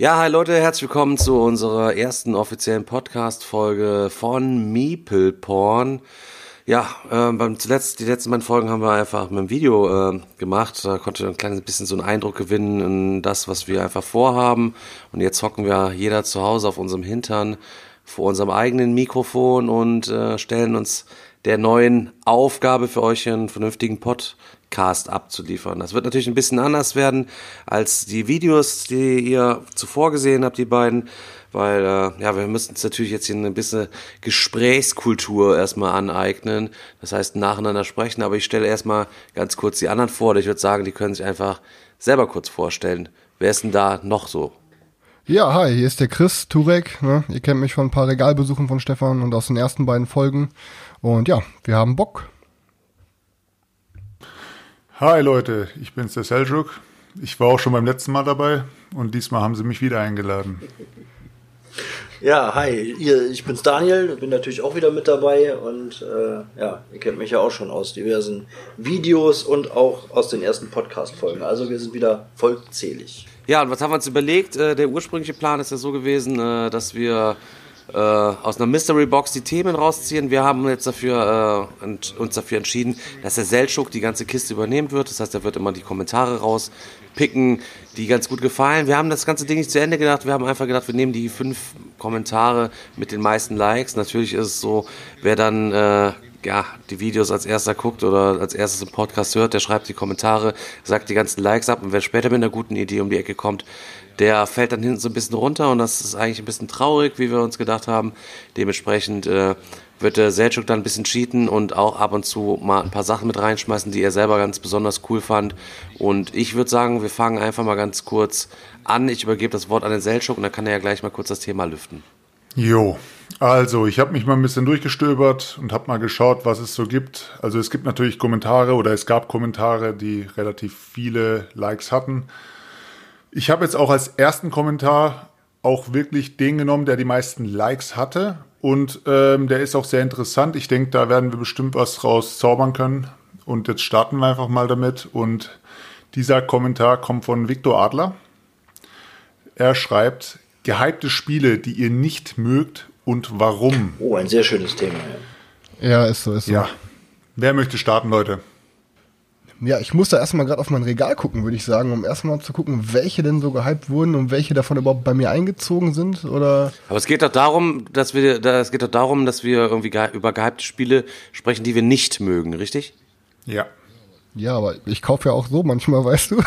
Ja, hi Leute, herzlich willkommen zu unserer ersten offiziellen Podcast-Folge von Meeple Porn. Ja, äh, beim zuletzt, die letzten beiden Folgen haben wir einfach mit dem Video äh, gemacht. Da konnte ein kleines bisschen so einen Eindruck gewinnen in das, was wir einfach vorhaben. Und jetzt hocken wir jeder zu Hause auf unserem Hintern vor unserem eigenen Mikrofon und äh, stellen uns der neuen Aufgabe für euch einen vernünftigen Podcast abzuliefern. Das wird natürlich ein bisschen anders werden als die Videos, die ihr zuvor gesehen habt, die beiden, weil äh, ja, wir müssen uns natürlich jetzt hier ein bisschen Gesprächskultur erstmal aneignen. Das heißt, nacheinander sprechen, aber ich stelle erstmal ganz kurz die anderen vor. Ich würde sagen, die können sich einfach selber kurz vorstellen. Wer ist denn da noch so? Ja, hi, hier ist der Chris Turek. Ne? Ihr kennt mich von ein paar Regalbesuchen von Stefan und aus den ersten beiden Folgen. Und ja, wir haben Bock. Hi Leute, ich bin's der Seljuk. Ich war auch schon beim letzten Mal dabei und diesmal haben sie mich wieder eingeladen. Ja, hi, ihr, ich bin's Daniel, bin natürlich auch wieder mit dabei und äh, ja, ihr kennt mich ja auch schon aus diversen Videos und auch aus den ersten Podcast-Folgen. Also wir sind wieder vollzählig. Ja, und was haben wir uns überlegt? Äh, Der ursprüngliche Plan ist ja so gewesen, äh, dass wir äh, aus einer Mystery Box die Themen rausziehen. Wir haben jetzt dafür, äh, uns dafür entschieden, dass der Seltschuk die ganze Kiste übernehmen wird. Das heißt, er wird immer die Kommentare rauspicken, die ganz gut gefallen. Wir haben das ganze Ding nicht zu Ende gedacht. Wir haben einfach gedacht, wir nehmen die fünf Kommentare mit den meisten Likes. Natürlich ist es so, wer dann äh, ja, die Videos als erster guckt oder als erstes im Podcast hört, der schreibt die Kommentare, sagt die ganzen Likes ab und wer später mit einer guten Idee um die Ecke kommt, der fällt dann hinten so ein bisschen runter und das ist eigentlich ein bisschen traurig, wie wir uns gedacht haben. Dementsprechend äh, wird der Selchuk dann ein bisschen cheaten und auch ab und zu mal ein paar Sachen mit reinschmeißen, die er selber ganz besonders cool fand. Und ich würde sagen, wir fangen einfach mal ganz kurz an. Ich übergebe das Wort an den Selchuk und dann kann er ja gleich mal kurz das Thema lüften. Jo, also ich habe mich mal ein bisschen durchgestöbert und habe mal geschaut, was es so gibt. Also es gibt natürlich Kommentare oder es gab Kommentare, die relativ viele Likes hatten. Ich habe jetzt auch als ersten Kommentar auch wirklich den genommen, der die meisten Likes hatte. Und ähm, der ist auch sehr interessant. Ich denke, da werden wir bestimmt was raus zaubern können. Und jetzt starten wir einfach mal damit. Und dieser Kommentar kommt von Viktor Adler. Er schreibt, gehypte Spiele, die ihr nicht mögt und warum. Oh, ein sehr schönes Thema. Ja. Ja, ist so, ist so. Ja. Wer möchte starten, Leute? Ja, ich muss da erstmal gerade auf mein Regal gucken, würde ich sagen, um erstmal zu gucken, welche denn so gehypt wurden und welche davon überhaupt bei mir eingezogen sind. Oder Aber es geht doch darum, dass wir, es geht doch darum, dass wir irgendwie über gehypte Spiele sprechen, die wir nicht mögen, richtig? Ja. ja, aber ich kaufe ja auch so manchmal, weißt du.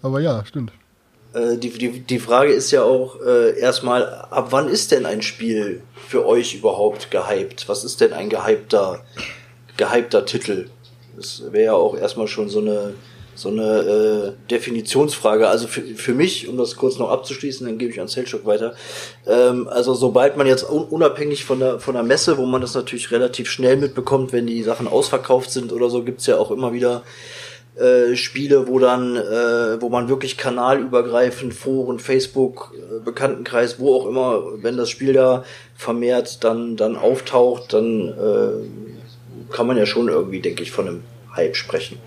aber ja, stimmt. Äh, die, die, die Frage ist ja auch äh, erstmal, ab wann ist denn ein Spiel für euch überhaupt gehypt? Was ist denn ein gehypter, gehypter Titel? Das wäre ja auch erstmal schon so eine, so eine äh, Definitionsfrage. Also für, für mich, um das kurz noch abzuschließen, dann gebe ich an Selchuk weiter. Ähm, also sobald man jetzt un unabhängig von der, von der Messe, wo man das natürlich relativ schnell mitbekommt, wenn die Sachen ausverkauft sind oder so, gibt's ja auch immer wieder äh, Spiele, wo dann, äh, wo man wirklich kanalübergreifend, Foren, Facebook, äh, Bekanntenkreis, wo auch immer, wenn das Spiel da vermehrt dann, dann auftaucht, dann äh, kann man ja schon irgendwie, denke ich, von einem Hype sprechen.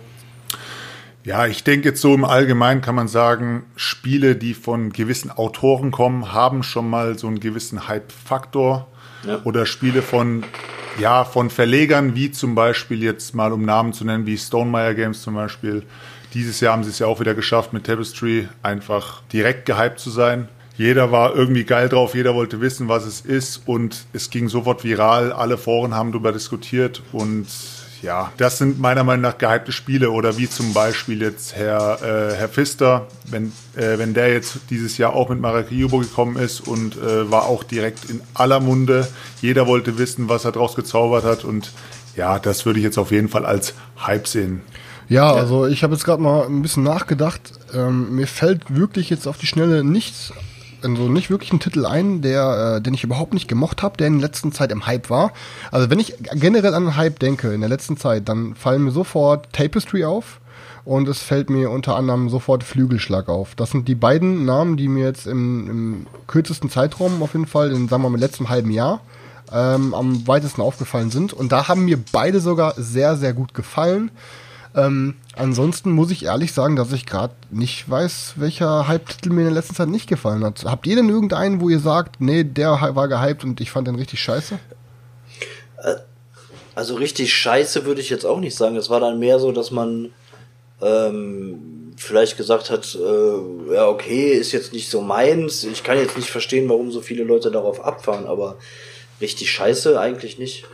Ja, ich denke jetzt so im Allgemeinen kann man sagen, Spiele, die von gewissen Autoren kommen, haben schon mal so einen gewissen Hype-Faktor. Ja. Oder Spiele von, ja, von Verlegern, wie zum Beispiel jetzt mal um Namen zu nennen, wie Stonemeyer Games zum Beispiel. Dieses Jahr haben sie es ja auch wieder geschafft, mit Tapestry einfach direkt gehypt zu sein. Jeder war irgendwie geil drauf, jeder wollte wissen, was es ist und es ging sofort viral. Alle Foren haben darüber diskutiert und ja, das sind meiner Meinung nach gehypte Spiele oder wie zum Beispiel jetzt Herr, äh, Herr Pfister, wenn, äh, wenn der jetzt dieses Jahr auch mit Maracaibo gekommen ist und äh, war auch direkt in aller Munde. Jeder wollte wissen, was er draus gezaubert hat und ja, das würde ich jetzt auf jeden Fall als Hype sehen. Ja, also ich habe jetzt gerade mal ein bisschen nachgedacht. ähm, mir fällt wirklich jetzt auf die Schnelle nichts, also nicht wirklich ein Titel ein, der, äh, den ich überhaupt nicht gemocht habe, der in der letzten Zeit im Hype war. Also wenn ich generell an Hype denke in der letzten Zeit, dann fallen mir sofort Tapestry auf und es fällt mir unter anderem sofort Flügelschlag auf. Das sind die beiden Namen, die mir jetzt im, im kürzesten Zeitraum auf jeden Fall, in sagen wir mal im letzten halben Jahr, ähm, am weitesten aufgefallen sind. Und da haben mir beide sogar sehr, sehr gut gefallen. Ähm, ansonsten muss ich ehrlich sagen, dass ich gerade nicht weiß, welcher Hype-Titel mir in der letzten Zeit nicht gefallen hat. Habt ihr denn irgendeinen, wo ihr sagt, nee, der war gehypt und ich fand den richtig scheiße? Äh, also richtig scheiße würde ich jetzt auch nicht sagen. Es war dann mehr so, dass man ähm, vielleicht gesagt hat, äh, ja okay, ist jetzt nicht so meins. Ich kann jetzt nicht verstehen, warum so viele Leute darauf abfahren, aber richtig scheiße eigentlich nicht.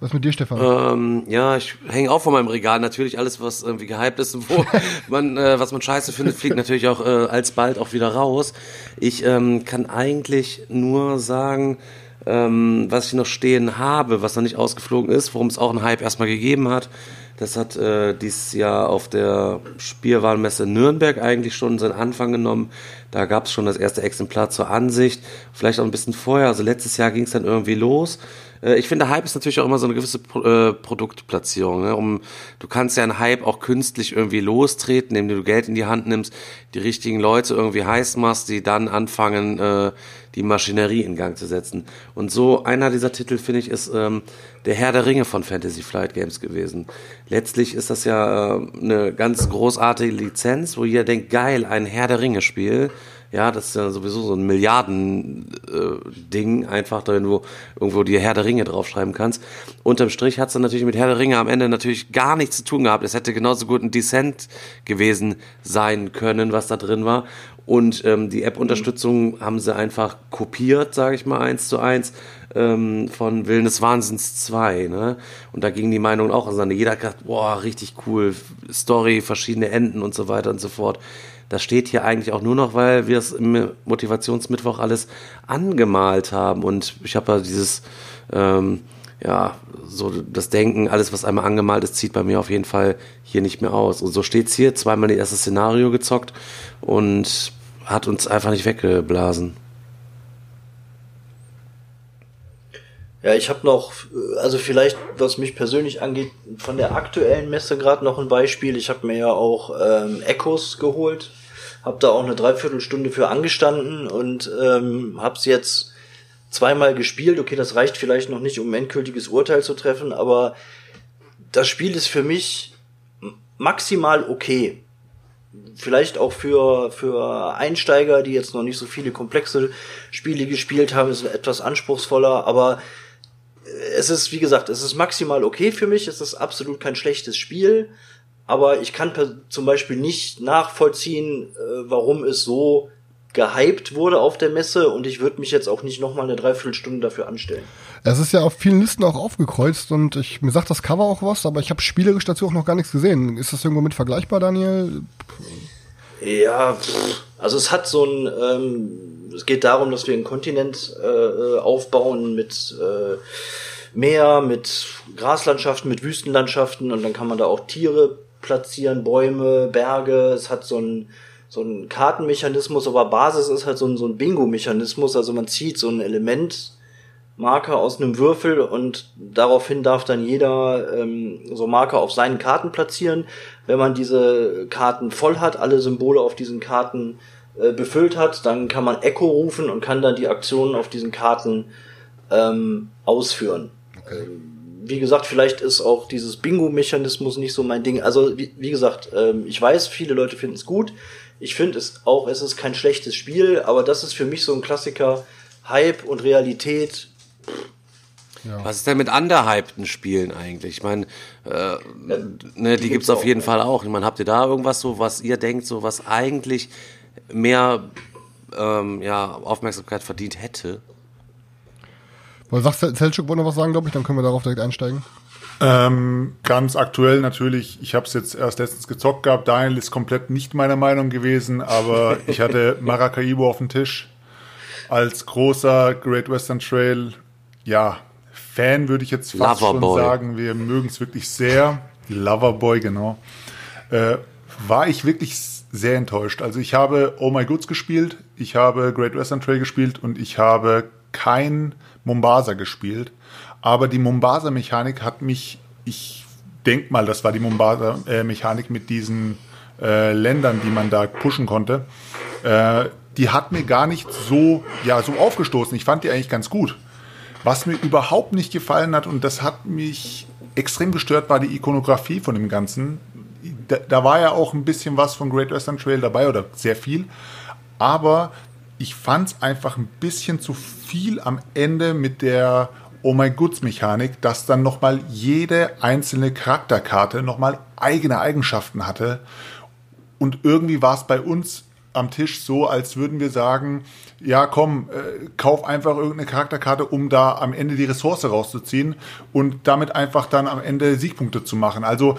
Was mit dir, Stefan? Ähm, ja, ich hänge auch vor meinem Regal. Natürlich alles, was irgendwie gehypt ist und wo man, äh, was man scheiße findet, fliegt natürlich auch äh, alsbald auch wieder raus. Ich ähm, kann eigentlich nur sagen, ähm, was ich noch stehen habe, was noch nicht ausgeflogen ist, worum es auch einen Hype erstmal gegeben hat. Das hat äh, dieses Jahr auf der Spielwarenmesse Nürnberg eigentlich schon seinen Anfang genommen. Da gab es schon das erste Exemplar zur Ansicht, vielleicht auch ein bisschen vorher. Also letztes Jahr ging es dann irgendwie los. Äh, ich finde, Hype ist natürlich auch immer so eine gewisse äh, Produktplatzierung. Ne? Um, du kannst ja einen Hype auch künstlich irgendwie lostreten, indem du Geld in die Hand nimmst, die richtigen Leute irgendwie heiß machst, die dann anfangen, äh, die Maschinerie in Gang zu setzen. Und so einer dieser Titel, finde ich, ist ähm, der Herr der Ringe von Fantasy Flight Games gewesen. Letztlich ist das ja äh, eine ganz großartige Lizenz, wo jeder denkt, geil, ein Herr der Ringe Spiel ja, das ist ja sowieso so ein Milliarden-Ding, äh, einfach, da du irgendwo die Herr der Ringe draufschreiben kannst. Unterm Strich hat es dann natürlich mit Herr der Ringe am Ende natürlich gar nichts zu tun gehabt. Es hätte genauso gut ein Descent gewesen sein können, was da drin war. Und ähm, die App-Unterstützung haben sie einfach kopiert, sage ich mal, eins zu eins ähm, von Willen des Wahnsinns 2. Ne? Und da gingen die Meinungen auch auseinander. Jeder hat gedacht, boah, richtig cool, Story, verschiedene Enden und so weiter und so fort. Das steht hier eigentlich auch nur noch, weil wir es im Motivationsmittwoch alles angemalt haben. Und ich habe ja dieses, ähm, ja, so das Denken, alles, was einmal angemalt ist, zieht bei mir auf jeden Fall hier nicht mehr aus. Und so steht's hier, zweimal das erste Szenario gezockt und hat uns einfach nicht weggeblasen. Ja, ich habe noch, also vielleicht, was mich persönlich angeht, von der aktuellen Messe gerade noch ein Beispiel. Ich habe mir ja auch ähm, Echos geholt habe da auch eine Dreiviertelstunde für angestanden und ähm, habe es jetzt zweimal gespielt. Okay, das reicht vielleicht noch nicht, um ein endgültiges Urteil zu treffen, aber das Spiel ist für mich maximal okay. Vielleicht auch für, für Einsteiger, die jetzt noch nicht so viele komplexe Spiele gespielt haben, ist etwas anspruchsvoller, aber es ist, wie gesagt, es ist maximal okay für mich. Es ist absolut kein schlechtes Spiel aber ich kann zum Beispiel nicht nachvollziehen, äh, warum es so gehypt wurde auf der Messe und ich würde mich jetzt auch nicht nochmal eine Dreiviertelstunde dafür anstellen. Es ist ja auf vielen Listen auch aufgekreuzt und ich, mir sagt das Cover auch was, aber ich habe spielerisch dazu auch noch gar nichts gesehen. Ist das irgendwo mit vergleichbar, Daniel? Ja, also es hat so ein, ähm, es geht darum, dass wir einen Kontinent äh, aufbauen mit äh, Meer, mit Graslandschaften, mit Wüstenlandschaften und dann kann man da auch Tiere platzieren, Bäume, Berge. Es hat so einen so einen Kartenmechanismus, aber Basis ist halt so ein, so ein Bingo-Mechanismus. Also man zieht so ein Elementmarker aus einem Würfel und daraufhin darf dann jeder ähm, so Marker auf seinen Karten platzieren. Wenn man diese Karten voll hat, alle Symbole auf diesen Karten äh, befüllt hat, dann kann man Echo rufen und kann dann die Aktionen auf diesen Karten ähm, ausführen. Okay wie gesagt, vielleicht ist auch dieses Bingo-Mechanismus nicht so mein Ding. Also, wie, wie gesagt, ähm, ich weiß, viele Leute finden es gut. Ich finde es auch, es ist kein schlechtes Spiel, aber das ist für mich so ein Klassiker. Hype und Realität. Ja. Was ist denn mit underhypten Spielen eigentlich? Ich meine, äh, ne, die, die gibt's auf jeden Fall auch. Ich meine, habt ihr da irgendwas so, was ihr denkt, so was eigentlich mehr ähm, ja, Aufmerksamkeit verdient hätte? Weil sagt Selchuk wollte noch was sagen, glaube ich, dann können wir darauf direkt einsteigen. Ähm, ganz aktuell natürlich, ich habe es jetzt erst letztens gezockt gehabt, Daniel ist komplett nicht meiner Meinung gewesen, aber ich hatte Maracaibo auf dem Tisch. Als großer Great Western Trail, ja, Fan würde ich jetzt fast Loverboy. schon sagen, wir mögen es wirklich sehr. Loverboy, genau. Äh, war ich wirklich sehr enttäuscht. Also ich habe Oh My Goods gespielt, ich habe Great Western Trail gespielt und ich habe kein Mombasa gespielt. Aber die Mombasa-Mechanik hat mich, ich denke mal, das war die Mombasa-Mechanik mit diesen äh, Ländern, die man da pushen konnte. Äh, die hat mir gar nicht so, ja, so aufgestoßen. Ich fand die eigentlich ganz gut. Was mir überhaupt nicht gefallen hat, und das hat mich extrem gestört, war die Ikonografie von dem Ganzen. Da, da war ja auch ein bisschen was von Great Western Trail dabei oder sehr viel. Aber ich fand es einfach ein bisschen zu viel am Ende mit der Oh My Goods Mechanik, dass dann nochmal jede einzelne Charakterkarte nochmal eigene Eigenschaften hatte. Und irgendwie war es bei uns am Tisch so, als würden wir sagen, ja komm, äh, kauf einfach irgendeine Charakterkarte, um da am Ende die Ressource rauszuziehen und damit einfach dann am Ende Siegpunkte zu machen. Also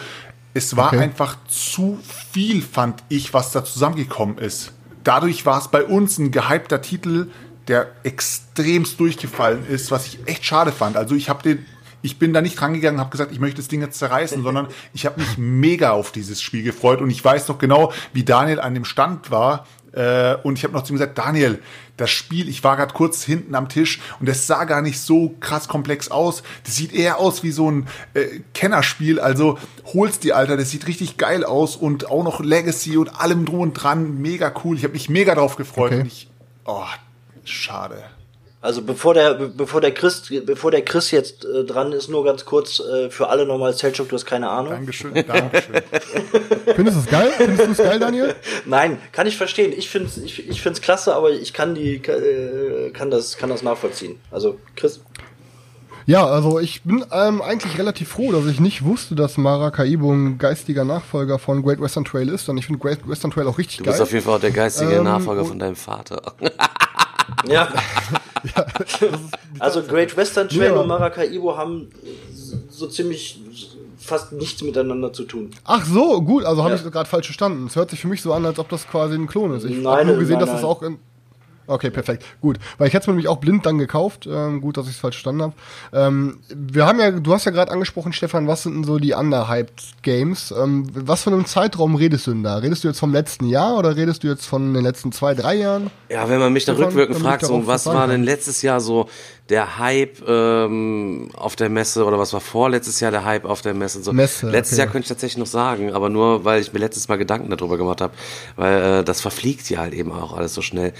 es war okay. einfach zu viel, fand ich, was da zusammengekommen ist. Dadurch war es bei uns ein gehypter Titel, der extremst durchgefallen ist, was ich echt schade fand. Also ich habe den ich bin da nicht rangegangen und habe gesagt, ich möchte das Ding jetzt zerreißen, sondern ich habe mich mega auf dieses Spiel gefreut und ich weiß noch genau, wie Daniel an dem Stand war. Äh, und ich habe noch zu ihm gesagt, Daniel, das Spiel, ich war gerade kurz hinten am Tisch und das sah gar nicht so krass komplex aus. Das sieht eher aus wie so ein äh, Kennerspiel. Also hol's dir, Alter, das sieht richtig geil aus und auch noch Legacy und allem drum und dran. Mega cool. Ich habe mich mega drauf gefreut. Okay. Und ich, oh, schade. Also bevor der, bevor der Chris, bevor der Chris jetzt äh, dran ist, nur ganz kurz äh, für alle nochmal Selchuk, du hast keine Ahnung. Dankeschön, Dankeschön. Findest du es geil? Findest du es geil, Daniel? Nein, kann ich verstehen. Ich finde es ich, ich find's klasse, aber ich kann die, äh, kann das, kann das nachvollziehen. Also Chris. Ja, also ich bin ähm, eigentlich relativ froh, dass ich nicht wusste, dass Maracaibo ein geistiger Nachfolger von Great Western Trail ist. Und ich finde Great Western Trail auch richtig geil. Du bist auf jeden Fall auch der geistige ähm, Nachfolger von deinem Vater. Ja. ja also Great Western Trail ja. und Maracaibo haben so ziemlich fast nichts miteinander zu tun. Ach so, gut, also habe ja. ich gerade falsch verstanden. Es hört sich für mich so an, als ob das quasi ein Klon ist. Ich habe nur gesehen, nein, dass es das auch in Okay, perfekt. Gut. Weil ich hätte es mir nämlich auch blind dann gekauft. Ähm, gut, dass ich es falsch verstanden habe. Ähm, wir haben ja, du hast ja gerade angesprochen, Stefan, was sind denn so die underhyped Games? Ähm, was für einen Zeitraum redest du denn da? Redest du jetzt vom letzten Jahr oder redest du jetzt von den letzten zwei, drei Jahren? Ja, wenn man mich da rückwirkend fragt, so, was war denn letztes Jahr so der Hype ähm, auf der Messe oder was war vorletztes Jahr der Hype auf der Messe? So. Messe letztes okay. Jahr könnte ich tatsächlich noch sagen, aber nur, weil ich mir letztes Mal Gedanken darüber gemacht habe, weil äh, das verfliegt ja halt eben auch alles so schnell.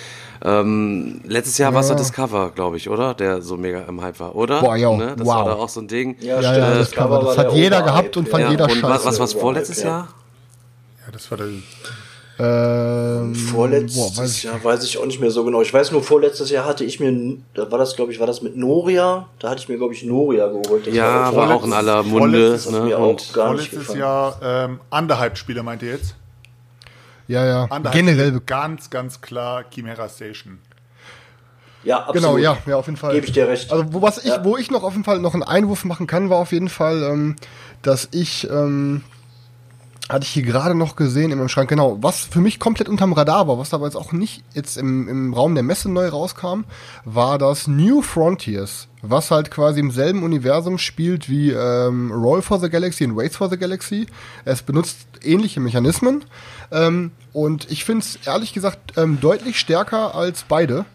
Ähm, letztes Jahr ja. war es der Discover, glaube ich, oder? Der so mega im Hype war, oder? Boah, ja. Ne? Das wow. war da auch so ein Ding. Ja, ja, ja Discover. Das hat jeder gehabt und fand jeder und scheiße. Was, was war vorletztes Jahr? Ja, das war der ähm, vorletztes boah, weiß ich Jahr weiß ich auch nicht mehr so genau. Ich weiß nur, vorletztes Jahr hatte ich mir, da war das, glaube ich, war das mit Noria. Da hatte ich mir, glaube ich, Noria geholt. Das ja, war, war auch in aller Munde. Ne? Und vorletztes Jahr ähm, Underhype-Spieler meint ihr jetzt? Ja, ja. Underhype Generell ganz, ganz klar Chimera Station. Ja, absolut. Genau, ja, ja, auf jeden Fall. Gebe ich dir recht. Also, wo, was ich, ja. wo ich noch auf jeden Fall noch einen Einwurf machen kann, war auf jeden Fall, ähm, dass ich, ähm, hatte ich hier gerade noch gesehen in meinem Schrank, genau, was für mich komplett unterm Radar war, was aber jetzt auch nicht jetzt im, im Raum der Messe neu rauskam, war das New Frontiers, was halt quasi im selben Universum spielt wie ähm, Roll for the Galaxy und Waits for the Galaxy. Es benutzt ähnliche Mechanismen ähm, und ich finde es ehrlich gesagt ähm, deutlich stärker als beide.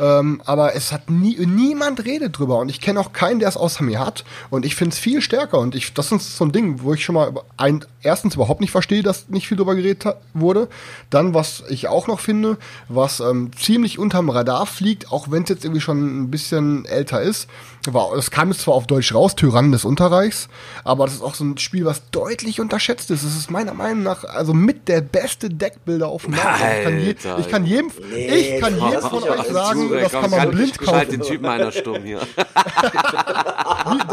Ähm, aber es hat nie, niemand redet drüber und ich kenne auch keinen, der es außer mir hat. Und ich finde es viel stärker und ich, das ist so ein Ding, wo ich schon mal ein, erstens überhaupt nicht verstehe, dass nicht viel drüber geredet wurde. Dann, was ich auch noch finde, was ähm, ziemlich unterm Radar fliegt, auch wenn es jetzt irgendwie schon ein bisschen älter ist, war, es kam jetzt zwar auf Deutsch raus, Tyrannen des Unterreichs, aber das ist auch so ein Spiel, was deutlich unterschätzt ist. Es ist meiner Meinung nach also mit der beste Deckbilder auf dem Markt. Ich kann, je, ich kann jedem, nee, ich kann jedem von euch sagen, zu, das kann man kann, blind kaufen. Ich den Typen einer stumm hier.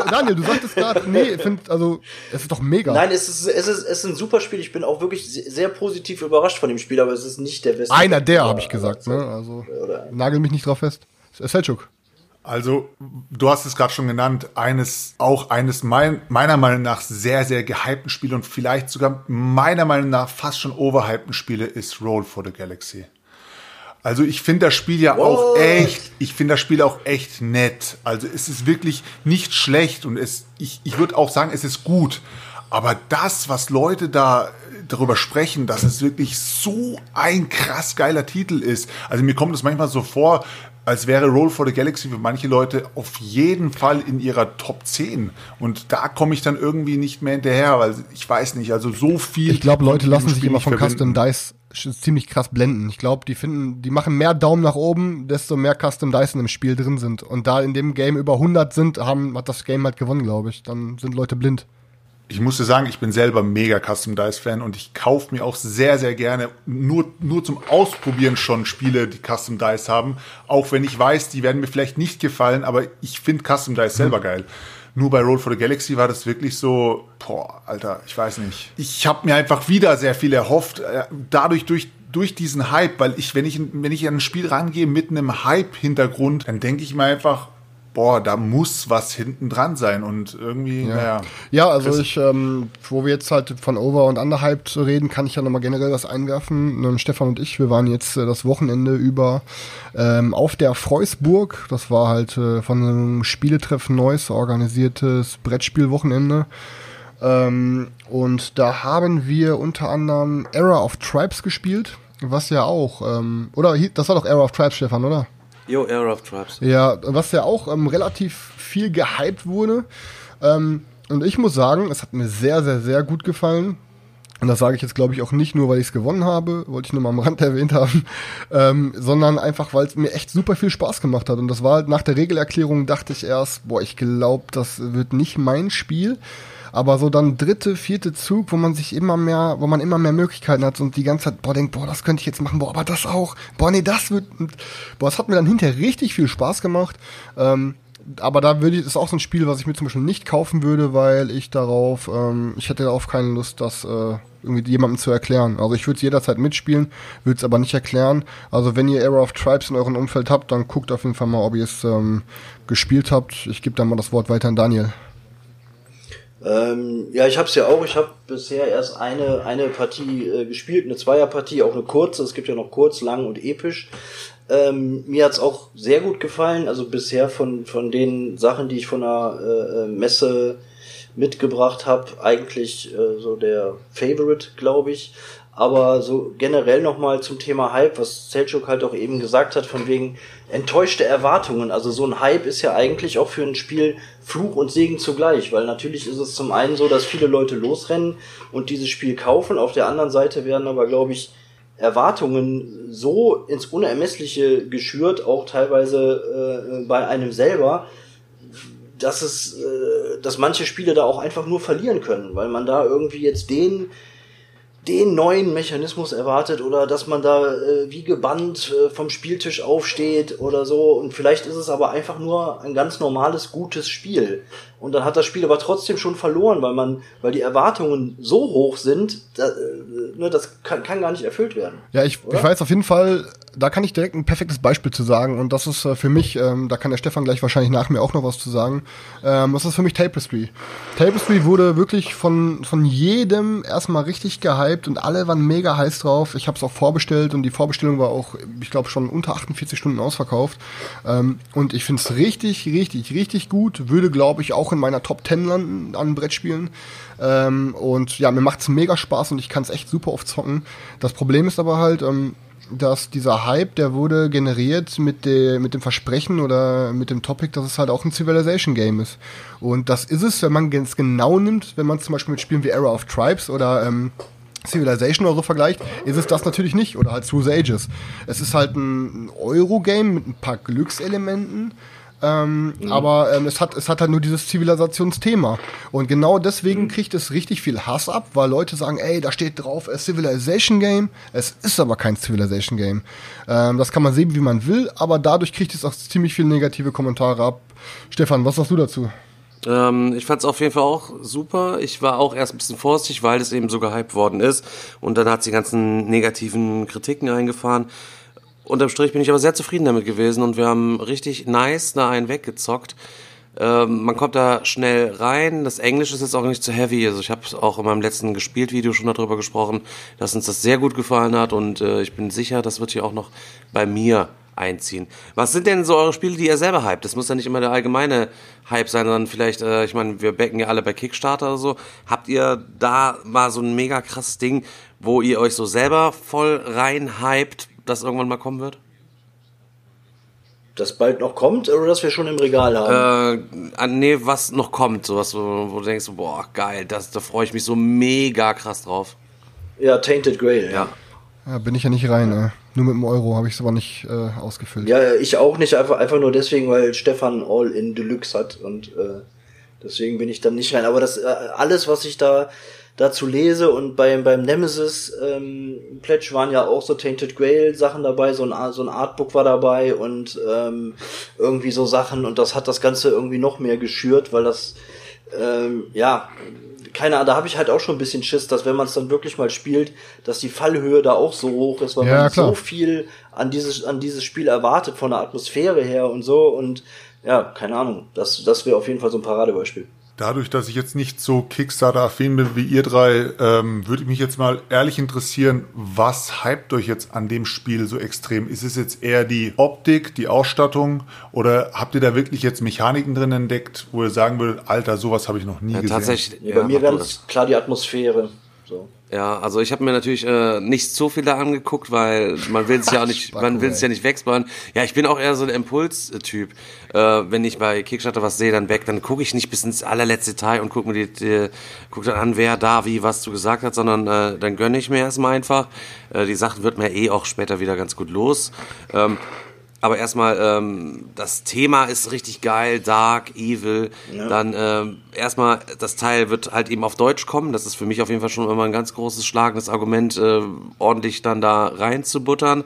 Daniel, du sagtest gerade, nee, ich finde, also, es ist doch mega. Nein, es ist, es ist, es ist ein super Spiel. Ich bin auch wirklich sehr positiv überrascht von dem Spiel, aber es ist nicht der beste. Einer der, habe ich gesagt, ne? Also, nagel mich nicht drauf fest. Selchuk. Also, du hast es gerade schon genannt, eines, auch eines mein, meiner Meinung nach sehr, sehr gehypten Spiele und vielleicht sogar meiner Meinung nach fast schon overhypten Spiele ist Roll for the Galaxy. Also ich finde das Spiel ja What? auch echt, ich finde das Spiel auch echt nett. Also es ist wirklich nicht schlecht und es, ich, ich würde auch sagen, es ist gut. Aber das, was Leute da darüber sprechen, dass es wirklich so ein krass geiler Titel ist. Also mir kommt es manchmal so vor, als wäre Roll for the Galaxy für manche Leute auf jeden Fall in ihrer Top 10. Und da komme ich dann irgendwie nicht mehr hinterher, weil ich weiß nicht, also so viel. Ich glaube, Leute lassen sich immer von Custom Dice ziemlich krass blenden. Ich glaube, die finden, die machen mehr Daumen nach oben, desto mehr Custom Dice in dem Spiel drin sind. Und da in dem Game über 100 sind, haben, hat das Game halt gewonnen, glaube ich. Dann sind Leute blind ich musste sagen, ich bin selber mega Custom Dice Fan und ich kaufe mir auch sehr, sehr gerne nur, nur zum Ausprobieren schon Spiele, die Custom Dice haben. Auch wenn ich weiß, die werden mir vielleicht nicht gefallen, aber ich finde Custom Dice mhm. selber geil. Nur bei Roll for the Galaxy war das wirklich so, boah, Alter, ich weiß nicht. Ich habe mir einfach wieder sehr viel erhofft, äh, dadurch durch durch diesen Hype, weil ich, wenn ich, wenn ich an ein Spiel rangehe mit einem Hype-Hintergrund, dann denke ich mir einfach, boah, da muss was hinten dran sein und irgendwie, ja. naja. Ja, also ich, ähm, wo wir jetzt halt von Over und Underhyped reden, kann ich ja nochmal generell was einwerfen. Ähm, Stefan und ich, wir waren jetzt äh, das Wochenende über ähm, auf der Freusburg. Das war halt äh, von einem Spieletreffen Neues organisiertes Brettspielwochenende. Ähm, und da haben wir unter anderem Era of Tribes gespielt, was ja auch, ähm, oder das war doch Era of Tribes, Stefan, oder? Jo, Era of Tribes. Ja, was ja auch ähm, relativ viel gehypt wurde. Ähm, und ich muss sagen, es hat mir sehr, sehr, sehr gut gefallen. Und das sage ich jetzt, glaube ich, auch nicht nur, weil ich es gewonnen habe, wollte ich nur mal am Rand erwähnt haben, ähm, sondern einfach, weil es mir echt super viel Spaß gemacht hat. Und das war halt nach der Regelerklärung, dachte ich erst, boah, ich glaube, das wird nicht mein Spiel. Aber so dann dritte, vierte Zug, wo man sich immer mehr, wo man immer mehr Möglichkeiten hat und die ganze Zeit, boah, denkt, boah, das könnte ich jetzt machen, boah, aber das auch, boah, nee, das wird, boah, es hat mir dann hinterher richtig viel Spaß gemacht. Ähm, aber da würde ich, ist auch so ein Spiel, was ich mir zum Beispiel nicht kaufen würde, weil ich darauf, ähm, ich hätte darauf keine Lust, das äh, irgendwie jemandem zu erklären. Also ich würde es jederzeit mitspielen, würde es aber nicht erklären. Also wenn ihr Era of Tribes in eurem Umfeld habt, dann guckt auf jeden Fall mal, ob ihr es ähm, gespielt habt. Ich gebe dann mal das Wort weiter an Daniel. Ähm, ja, ich habe es ja auch. Ich habe bisher erst eine, eine Partie äh, gespielt, eine Zweierpartie, auch eine kurze. Es gibt ja noch kurz, lang und episch. Ähm, mir hat's auch sehr gut gefallen. Also bisher von, von den Sachen, die ich von der äh, äh Messe mitgebracht habe, eigentlich äh, so der Favorite, glaube ich. Aber so generell nochmal zum Thema Hype, was Selchuk halt auch eben gesagt hat, von wegen enttäuschte Erwartungen. Also so ein Hype ist ja eigentlich auch für ein Spiel Fluch und Segen zugleich, weil natürlich ist es zum einen so, dass viele Leute losrennen und dieses Spiel kaufen. Auf der anderen Seite werden aber, glaube ich, Erwartungen so ins Unermessliche geschürt, auch teilweise äh, bei einem selber, dass es, äh, dass manche Spiele da auch einfach nur verlieren können, weil man da irgendwie jetzt den den neuen Mechanismus erwartet oder dass man da äh, wie gebannt äh, vom Spieltisch aufsteht oder so. Und vielleicht ist es aber einfach nur ein ganz normales, gutes Spiel. Und dann hat das Spiel aber trotzdem schon verloren, weil man, weil die Erwartungen so hoch sind, da, äh, ne, das kann, kann gar nicht erfüllt werden. Ja, ich, ich weiß auf jeden Fall, da kann ich direkt ein perfektes Beispiel zu sagen. Und das ist äh, für mich, ähm, da kann der Stefan gleich wahrscheinlich nach mir auch noch was zu sagen. Ähm, das ist für mich Tapestry. Tapestry wurde wirklich von, von jedem erstmal richtig gehypt und alle waren mega heiß drauf. Ich habe es auch vorbestellt und die Vorbestellung war auch, ich glaube, schon unter 48 Stunden ausverkauft. Ähm, und ich finde es richtig, richtig, richtig gut. Würde, glaube ich, auch in meiner Top 10 landen an Brettspielen. Ähm, und ja, mir macht es mega Spaß und ich kann es echt super oft zocken. Das Problem ist aber halt, ähm, dass dieser Hype, der wurde generiert mit, de, mit dem Versprechen oder mit dem Topic, dass es halt auch ein Civilization Game ist. Und das ist es, wenn man es genau nimmt, wenn man zum Beispiel mit Spielen wie Era of Tribes oder ähm, Civilization oder so vergleicht, ist es das natürlich nicht. Oder halt Through the Ages. Es ist halt ein Euro-Game mit ein paar Glückselementen ähm, mhm. Aber ähm, es, hat, es hat halt nur dieses Zivilisationsthema. Und genau deswegen mhm. kriegt es richtig viel Hass ab, weil Leute sagen, ey, da steht drauf, a Civilization Game. Es ist aber kein Civilization Game. Ähm, das kann man sehen, wie man will, aber dadurch kriegt es auch ziemlich viele negative Kommentare ab. Stefan, was sagst du dazu? Ähm, ich fand es auf jeden Fall auch super. Ich war auch erst ein bisschen vorsichtig, weil es eben so gehypt worden ist. Und dann hat sie ganzen negativen Kritiken eingefahren. Unterm Strich bin ich aber sehr zufrieden damit gewesen und wir haben richtig nice da einen weggezockt. Ähm, man kommt da schnell rein. Das Englisch ist jetzt auch nicht zu heavy. Also ich habe auch in meinem letzten Gespielt-Video schon darüber gesprochen, dass uns das sehr gut gefallen hat und äh, ich bin sicher, das wird hier auch noch bei mir einziehen. Was sind denn so eure Spiele, die ihr selber hypt? Das muss ja nicht immer der allgemeine Hype sein, sondern vielleicht, äh, ich meine, wir backen ja alle bei Kickstarter oder so. Habt ihr da mal so ein mega krasses Ding, wo ihr euch so selber voll rein hypt, das irgendwann mal kommen wird? Das bald noch kommt oder das wir schon im Regal haben? Äh, nee, was noch kommt, sowas, wo, wo du denkst, boah, geil, das, da freue ich mich so mega krass drauf. Ja, Tainted Grail. Ja. Ja, bin ich ja nicht rein. Äh. Nur mit dem Euro habe ich es aber nicht äh, ausgefüllt. Ja, ich auch nicht, einfach, einfach nur deswegen, weil Stefan All in Deluxe hat und äh, deswegen bin ich dann nicht rein. Aber das äh, alles, was ich da dazu lese und beim, beim Nemesis ähm, Pledge waren ja auch so Tainted Grail Sachen dabei, so ein, so ein Artbook war dabei und ähm, irgendwie so Sachen und das hat das Ganze irgendwie noch mehr geschürt, weil das ähm, ja keine Ahnung, da habe ich halt auch schon ein bisschen Schiss, dass wenn man es dann wirklich mal spielt, dass die Fallhöhe da auch so hoch ist, weil Ja, man klar. so viel an dieses, an dieses Spiel erwartet von der Atmosphäre her und so und ja, keine Ahnung, das, das wäre auf jeden Fall so ein Paradebeispiel. Dadurch, dass ich jetzt nicht so Kickstarter-affin bin wie ihr drei, ähm, würde ich mich jetzt mal ehrlich interessieren, was hypt euch jetzt an dem Spiel so extrem? Ist es jetzt eher die Optik, die Ausstattung oder habt ihr da wirklich jetzt Mechaniken drin entdeckt, wo ihr sagen würdet, Alter, sowas habe ich noch nie Ja, gesehen? tatsächlich. Ja, bei mir ganz klar die Atmosphäre. So. Ja, also ich habe mir natürlich äh, nicht so viele angeguckt, weil man will es ja auch nicht, man will es ja nicht wegspannen. Ja, ich bin auch eher so ein Impulstyp. Äh, wenn ich bei Kickstarter was sehe, dann weg, dann gucke ich nicht bis ins allerletzte Detail und gucke mir die, die guck dann an, wer da wie was zu gesagt hat, sondern äh, dann gönne ich mir erstmal einfach. Äh, die Sachen wird mir eh auch später wieder ganz gut los. Ähm, aber erstmal, ähm, das Thema ist richtig geil, dark, evil. Dann ähm, erstmal, das Teil wird halt eben auf Deutsch kommen. Das ist für mich auf jeden Fall schon immer ein ganz großes schlagendes Argument, äh, ordentlich dann da reinzubuttern.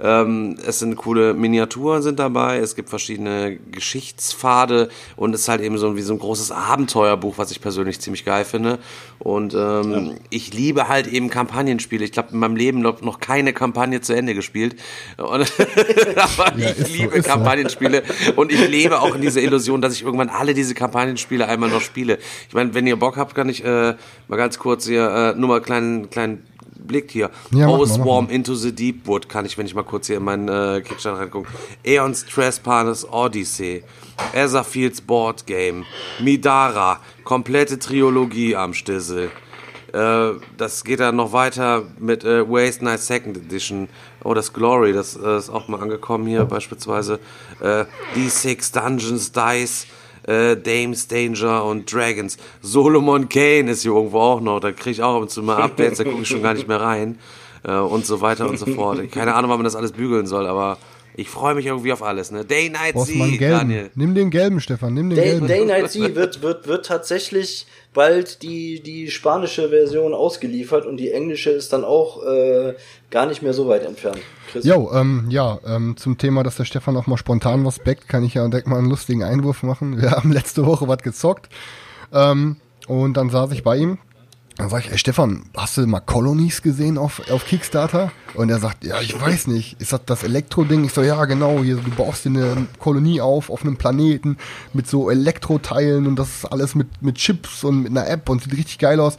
Ähm, es sind coole Miniaturen sind dabei, es gibt verschiedene Geschichtspfade und es ist halt eben so wie so ein großes Abenteuerbuch, was ich persönlich ziemlich geil finde. Und ähm, ich liebe halt eben Kampagnenspiele. Ich glaube, in meinem Leben noch noch keine Kampagne zu Ende gespielt. Aber Ja, ich so, liebe so. Kampagnenspiele und ich lebe auch in dieser Illusion, dass ich irgendwann alle diese Kampagnenspiele einmal noch spiele. Ich meine, wenn ihr Bock habt, kann ich äh, mal ganz kurz hier äh, nur mal einen kleinen kleinen Blick hier. Ja, mach Swarm. Into the Deep Wood kann ich, wenn ich mal kurz hier in meinen äh, Kickstarter reingucke. Aeons Trespass Odyssey. Etherfields Board Game. Midara. Komplette Trilogie am Stissel. Äh, das geht dann noch weiter mit äh, Waste Night Second Edition. Oh, das Glory, das äh, ist auch mal angekommen hier beispielsweise. Äh, D6 Dungeons Dice. Äh, Dames, Danger und Dragons. Solomon Kane ist hier irgendwo auch noch. Da kriege ich auch ab und zu mal Updates, da gucke ich schon gar nicht mehr rein. Äh, und so weiter und so fort. Keine Ahnung, wann man das alles bügeln soll, aber ich freue mich irgendwie auf alles. Ne? Day, Night, Brauchst gelben. Daniel. Nimm den gelben, Stefan. Nimm den Day, gelben. Day Night Sea wird, wird, wird tatsächlich bald die, die spanische Version ausgeliefert und die englische ist dann auch äh, gar nicht mehr so weit entfernt. Chris? Jo, ähm, ja, ähm, zum Thema, dass der Stefan auch mal spontan was backt, kann ich ja direkt mal einen lustigen Einwurf machen. Wir haben letzte Woche was gezockt. Ähm, und dann saß ich bei ihm. Dann sag ich, ey Stefan, hast du mal Colonies gesehen auf, auf Kickstarter? Und er sagt, ja, ich weiß nicht. Ist das das Elektro-Ding? Ich so, ja, genau, hier, du baust dir eine Kolonie auf, auf einem Planeten mit so Elektroteilen und das ist alles mit, mit Chips und mit einer App und sieht richtig geil aus.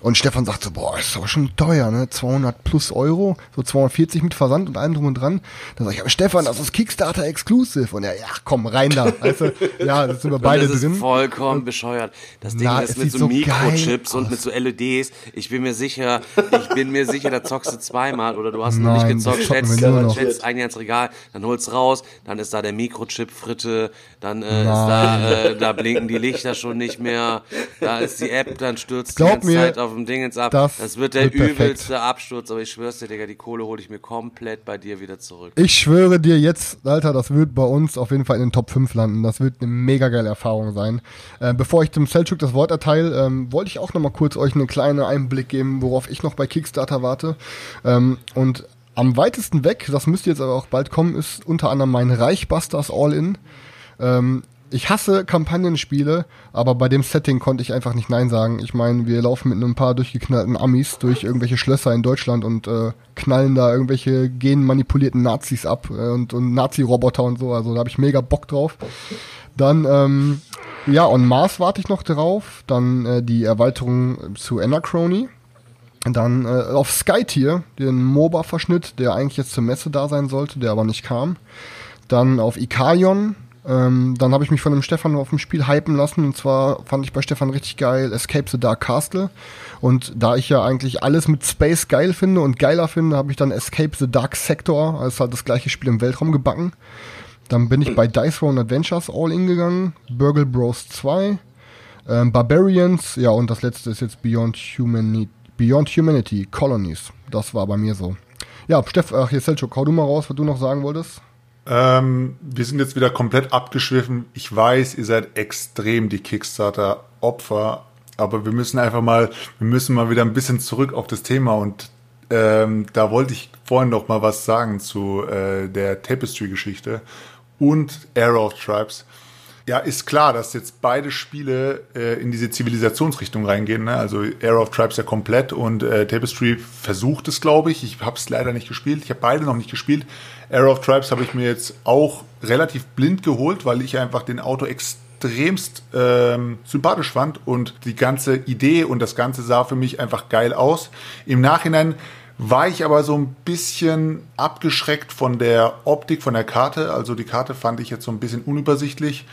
Und Stefan sagt so, boah, ist aber schon teuer, ne? 200 plus Euro, so 240 mit Versand und allem drum und dran. Dann sag ich, aber Stefan, das ist Kickstarter Exclusive. Und er, ja, komm, rein da. Weißt du, ja, das sind wir beide das ist drin. vollkommen bescheuert. Das Ding Na, ist mit so so Mikrochips und mit so LEDs. Ich bin mir sicher, ich bin mir sicher, da zockst du zweimal oder du hast noch Nein, nicht gezockt, stellst, stellst ein ins Regal, dann holst raus, dann ist da der Mikrochip Fritte, dann äh, ist da, äh, da blinken die Lichter schon nicht mehr, da ist die App, dann stürzt Glaub die ganze mir, Zeit auf dem Dingens ab. das Das, wird der wird perfekt. übelste Absturz, aber ich schwör's dir, Digga, die Kohle hole ich mir komplett bei dir wieder zurück. Ich schwöre dir jetzt, Alter, das wird bei uns auf jeden Fall in den Top 5 landen. Das wird eine mega geile Erfahrung sein. Äh, bevor ich dem Selchuk das Wort erteile, ähm, wollte ich auch noch mal kurz euch einen kleinen Einblick geben, worauf ich noch bei Kickstarter warte. Ähm, und am weitesten weg, das müsste jetzt aber auch bald kommen, ist unter anderem mein Reichbusters All-In. Ähm, ich hasse Kampagnenspiele, aber bei dem Setting konnte ich einfach nicht Nein sagen. Ich meine, wir laufen mit ein paar durchgeknallten Amis durch irgendwelche Schlösser in Deutschland und äh, knallen da irgendwelche genmanipulierten Nazis ab äh, und, und Nazi-Roboter und so. Also da habe ich mega Bock drauf. Dann, ähm, ja, on Mars warte ich noch drauf. Dann äh, die Erweiterung zu Anachrony. Dann äh, auf Skytier, den MOBA-Verschnitt, der eigentlich jetzt zur Messe da sein sollte, der aber nicht kam. Dann auf Ikarion, ähm, dann habe ich mich von dem Stefan auf dem Spiel hypen lassen und zwar fand ich bei Stefan richtig geil Escape the Dark Castle und da ich ja eigentlich alles mit Space geil finde und geiler finde, habe ich dann Escape the Dark Sector, also halt das gleiche Spiel im Weltraum gebacken. Dann bin ich bei Dice Roll Adventures All In gegangen, Burgle Bros 2, ähm, Barbarians, ja und das letzte ist jetzt Beyond Humanity, Beyond Humanity Colonies. Das war bei mir so. Ja, Steff, ach hier Selchuk, hau du mal raus, was du noch sagen wolltest. Ähm, wir sind jetzt wieder komplett abgeschwiffen. Ich weiß, ihr seid extrem die Kickstarter-Opfer, aber wir müssen einfach mal, wir müssen mal wieder ein bisschen zurück auf das Thema und ähm, da wollte ich vorhin noch mal was sagen zu äh, der Tapestry-Geschichte und Arrow of Tribes. Ja, ist klar, dass jetzt beide Spiele äh, in diese Zivilisationsrichtung reingehen. Ne? Also Arrow of Tribes ja komplett und äh, Tapestry versucht es, glaube ich. Ich habe es leider nicht gespielt. Ich habe beide noch nicht gespielt. Arrow of Tribes habe ich mir jetzt auch relativ blind geholt, weil ich einfach den Auto extremst ähm, sympathisch fand und die ganze Idee und das Ganze sah für mich einfach geil aus. Im Nachhinein war ich aber so ein bisschen abgeschreckt von der Optik von der Karte. Also die Karte fand ich jetzt so ein bisschen unübersichtlich.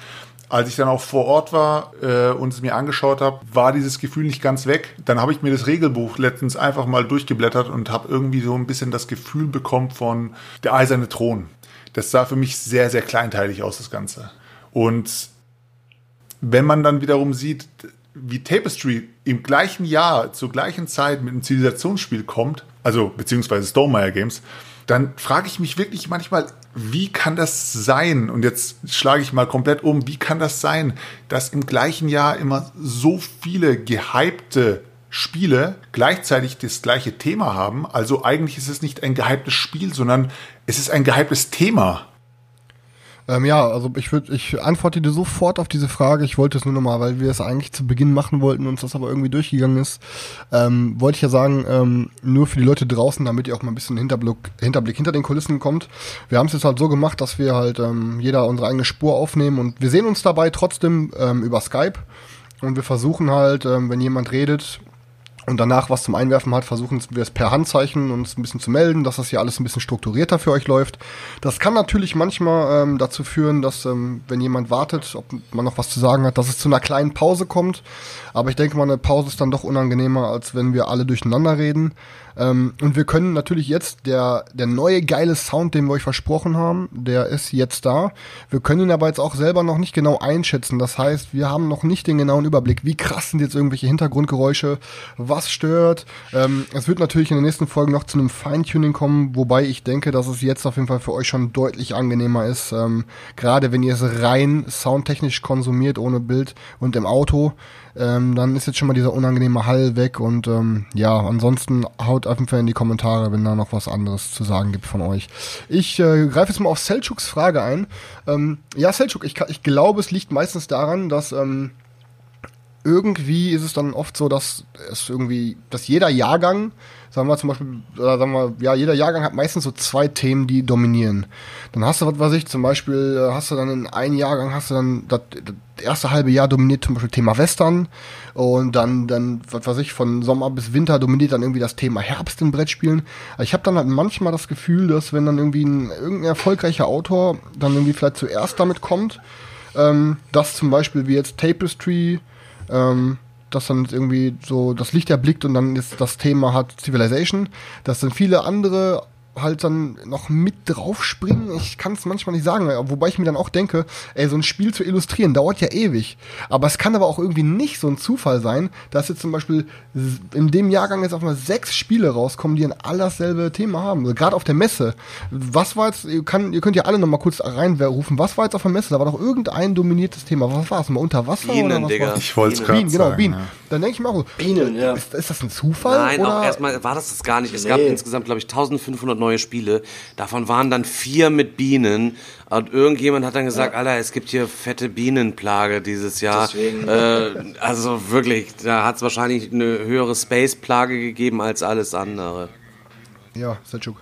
Als ich dann auch vor Ort war äh, und es mir angeschaut habe, war dieses Gefühl nicht ganz weg. Dann habe ich mir das Regelbuch letztens einfach mal durchgeblättert und habe irgendwie so ein bisschen das Gefühl bekommen von der eiserne Thron. Das sah für mich sehr, sehr kleinteilig aus, das Ganze. Und wenn man dann wiederum sieht, wie Tapestry im gleichen Jahr zur gleichen Zeit mit einem Zivilisationsspiel kommt, also beziehungsweise Stonemeyer Games, dann frage ich mich wirklich manchmal, wie kann das sein? Und jetzt schlage ich mal komplett um, wie kann das sein, dass im gleichen Jahr immer so viele gehypte Spiele gleichzeitig das gleiche Thema haben? Also eigentlich ist es nicht ein gehyptes Spiel, sondern es ist ein gehyptes Thema. Ähm, ja, also ich würde, ich antworte dir sofort auf diese Frage. Ich wollte es nur nochmal, weil wir es eigentlich zu Beginn machen wollten, uns das aber irgendwie durchgegangen ist. Ähm, wollte ich ja sagen, ähm, nur für die Leute draußen, damit ihr auch mal ein bisschen Hinterblick, Hinterblick hinter den Kulissen kommt. Wir haben es jetzt halt so gemacht, dass wir halt ähm, jeder unsere eigene Spur aufnehmen und wir sehen uns dabei trotzdem ähm, über Skype. Und wir versuchen halt, ähm, wenn jemand redet, und danach was zum Einwerfen hat, versuchen wir es per Handzeichen uns ein bisschen zu melden, dass das hier alles ein bisschen strukturierter für euch läuft. Das kann natürlich manchmal ähm, dazu führen, dass ähm, wenn jemand wartet, ob man noch was zu sagen hat, dass es zu einer kleinen Pause kommt. Aber ich denke mal, eine Pause ist dann doch unangenehmer, als wenn wir alle durcheinander reden. Ähm, und wir können natürlich jetzt, der, der neue geile Sound, den wir euch versprochen haben, der ist jetzt da. Wir können ihn aber jetzt auch selber noch nicht genau einschätzen. Das heißt, wir haben noch nicht den genauen Überblick. Wie krass sind jetzt irgendwelche Hintergrundgeräusche? Was stört? Ähm, es wird natürlich in den nächsten Folgen noch zu einem Feintuning kommen, wobei ich denke, dass es jetzt auf jeden Fall für euch schon deutlich angenehmer ist. Ähm, Gerade wenn ihr es rein soundtechnisch konsumiert, ohne Bild und im Auto ähm, dann ist jetzt schon mal dieser unangenehme Hall weg und ähm, ja, ansonsten haut auf jeden Fall in die Kommentare, wenn da noch was anderes zu sagen gibt von euch. Ich äh, greife jetzt mal auf Selchuks Frage ein. Ähm, ja, Selchuk, ich, ich glaube, es liegt meistens daran, dass ähm, irgendwie ist es dann oft so, dass es irgendwie, dass jeder Jahrgang sagen wir zum Beispiel, oder sagen wir, ja, jeder Jahrgang hat meistens so zwei Themen, die dominieren. Dann hast du, was weiß ich, zum Beispiel, äh, hast du dann in einem Jahrgang, hast du dann, das, das erste halbe Jahr dominiert zum Beispiel Thema Western und dann, dann, was weiß ich, von Sommer bis Winter dominiert dann irgendwie das Thema Herbst in Brettspielen. Ich habe dann halt manchmal das Gefühl, dass wenn dann irgendwie ein, irgendein erfolgreicher Autor dann irgendwie vielleicht zuerst damit kommt, ähm, dass zum Beispiel wie jetzt Tapestry, ähm, das dann irgendwie so das Licht erblickt und dann jetzt das Thema hat Civilization, dass dann viele andere halt dann noch mit draufspringen. Ich kann es manchmal nicht sagen, wobei ich mir dann auch denke, ey, so ein Spiel zu illustrieren dauert ja ewig. Aber es kann aber auch irgendwie nicht so ein Zufall sein, dass jetzt zum Beispiel in dem Jahrgang jetzt auch mal sechs Spiele rauskommen, die ein dasselbe Thema haben. Also Gerade auf der Messe. Was war jetzt, ihr, kann, ihr könnt ja alle noch mal kurz reinrufen, was war jetzt auf der Messe? Da war doch irgendein dominiertes Thema. Was war es? Mal unter Wasser Bienen, oder was Digga. war's? Ich wollte es Bienen, gerade genau, sagen. Bienen. Ja. Dann denke ich mir auch, Bienen, ja. ist, ist das ein Zufall? Nein, oder? auch erstmal war das das gar nicht. Es Nee. gab insgesamt, glaube ich, 1500 neue Spiele. Davon waren dann vier mit Bienen. Und irgendjemand hat dann gesagt, Alter, es gibt hier fette Bienenplage dieses Jahr. Deswegen. Äh, also wirklich, da hat es wahrscheinlich eine höhere Space-Plage gegeben als alles andere. Ja, Selchuk.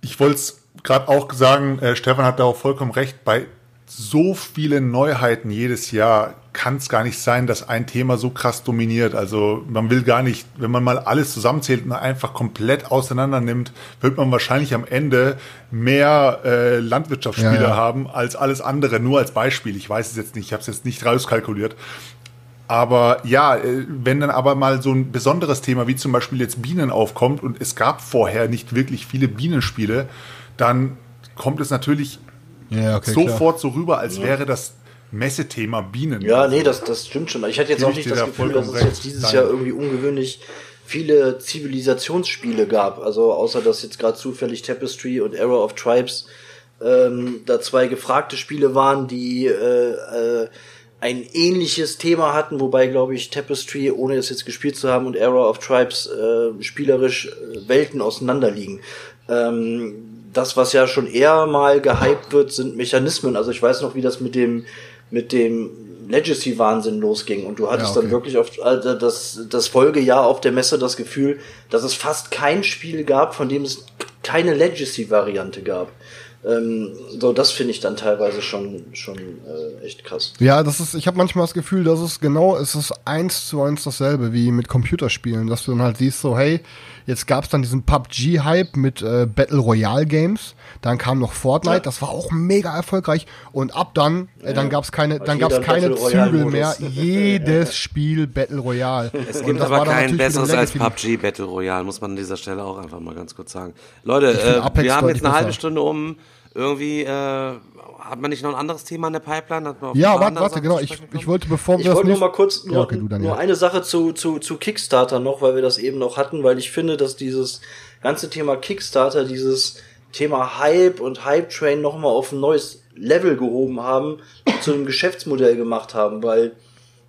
Ich wollte es gerade auch sagen, äh, Stefan hat da auch vollkommen recht, bei so viele Neuheiten jedes Jahr kann es gar nicht sein, dass ein Thema so krass dominiert. Also man will gar nicht, wenn man mal alles zusammenzählt und einfach komplett auseinander nimmt, wird man wahrscheinlich am Ende mehr äh, Landwirtschaftsspiele Ja, ja. haben als alles andere. Nur als Beispiel. Ich weiß es jetzt nicht, ich habe es jetzt nicht rauskalkuliert. Aber ja, äh, wenn dann aber mal so ein besonderes Thema wie zum Beispiel jetzt Bienen aufkommt und es gab vorher nicht wirklich viele Bienenspiele, dann kommt es natürlich Ja, okay, klar. sofort so rüber, als wäre das Messethema Bienen. Ja, nee, das, das stimmt schon. Ich hatte jetzt Gebe auch ich nicht das da Gefühl, dass es jetzt dieses Nein. Jahr irgendwie ungewöhnlich viele Zivilisationsspiele gab. Also außer dass jetzt gerade zufällig Tapestry und Era of Tribes ähm, da zwei gefragte Spiele waren, die äh, äh, ein ähnliches Thema hatten, wobei, glaube ich, Tapestry, ohne es jetzt gespielt zu haben, und Era of Tribes äh, spielerisch äh, Welten auseinanderliegen. Ähm, das, was ja schon eher mal gehypt wird, sind Mechanismen. Also ich weiß noch, wie das mit dem, mit dem Legacy-Wahnsinn losging. Und du hattest Ja, okay. dann wirklich auf also das, das Folgejahr auf der Messe das Gefühl, dass es fast kein Spiel gab, von dem es keine Legacy-Variante gab. Ähm, so, das finde ich dann teilweise schon, schon äh, echt krass. Ja, das ist, ich habe manchmal das Gefühl, dass es genau, es ist eins zu eins dasselbe wie mit Computerspielen, dass du dann halt siehst, so, hey, jetzt gab's dann diesen PUBG-Hype mit äh, Battle Royale Games, dann kam noch Fortnite, Ja. das war auch mega erfolgreich und ab dann, äh, dann gab's keine, dann gab's keine Zügel mehr, jedes Spiel Battle Royale. Es gibt aber kein besseres als. PUBG Battle Royale, muss man an dieser Stelle auch einfach mal ganz kurz sagen. Leute, äh, wir haben jetzt eine halbe. Stunde um. Irgendwie äh, hat man nicht noch ein anderes Thema in der Pipeline? Hat man auf Ja, warte, warte, genau. Ich, ich wollte, bevor wir Ich das wollte nur mal kurz nur, Ja, okay, du, Daniel. nur eine Sache zu, zu, zu Kickstarter noch, weil wir das eben noch hatten, weil ich finde, dass dieses ganze Thema Kickstarter, dieses Thema Hype und Hype Train nochmal auf ein neues Level gehoben haben, zu einem Geschäftsmodell gemacht haben, weil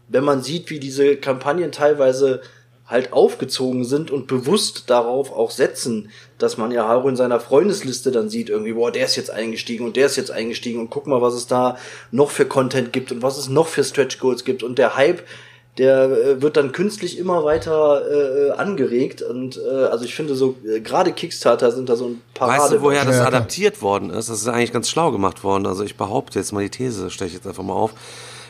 wenn man sieht, wie diese Kampagnen teilweise halt aufgezogen sind und bewusst darauf auch setzen, dass man ja auch in seiner Freundesliste dann sieht, irgendwie, boah, der ist jetzt eingestiegen und der ist jetzt eingestiegen und guck mal, was es da noch für Content gibt und was es noch für Stretch Goals gibt und der Hype, der äh, wird dann künstlich immer weiter äh, angeregt und äh, also ich finde so, äh, gerade Kickstarter sind da so ein Parade. Weißt du, woher das adaptiert worden ist? Das ist eigentlich ganz schlau gemacht worden. Also ich behaupte jetzt mal die These, ich jetzt einfach mal auf,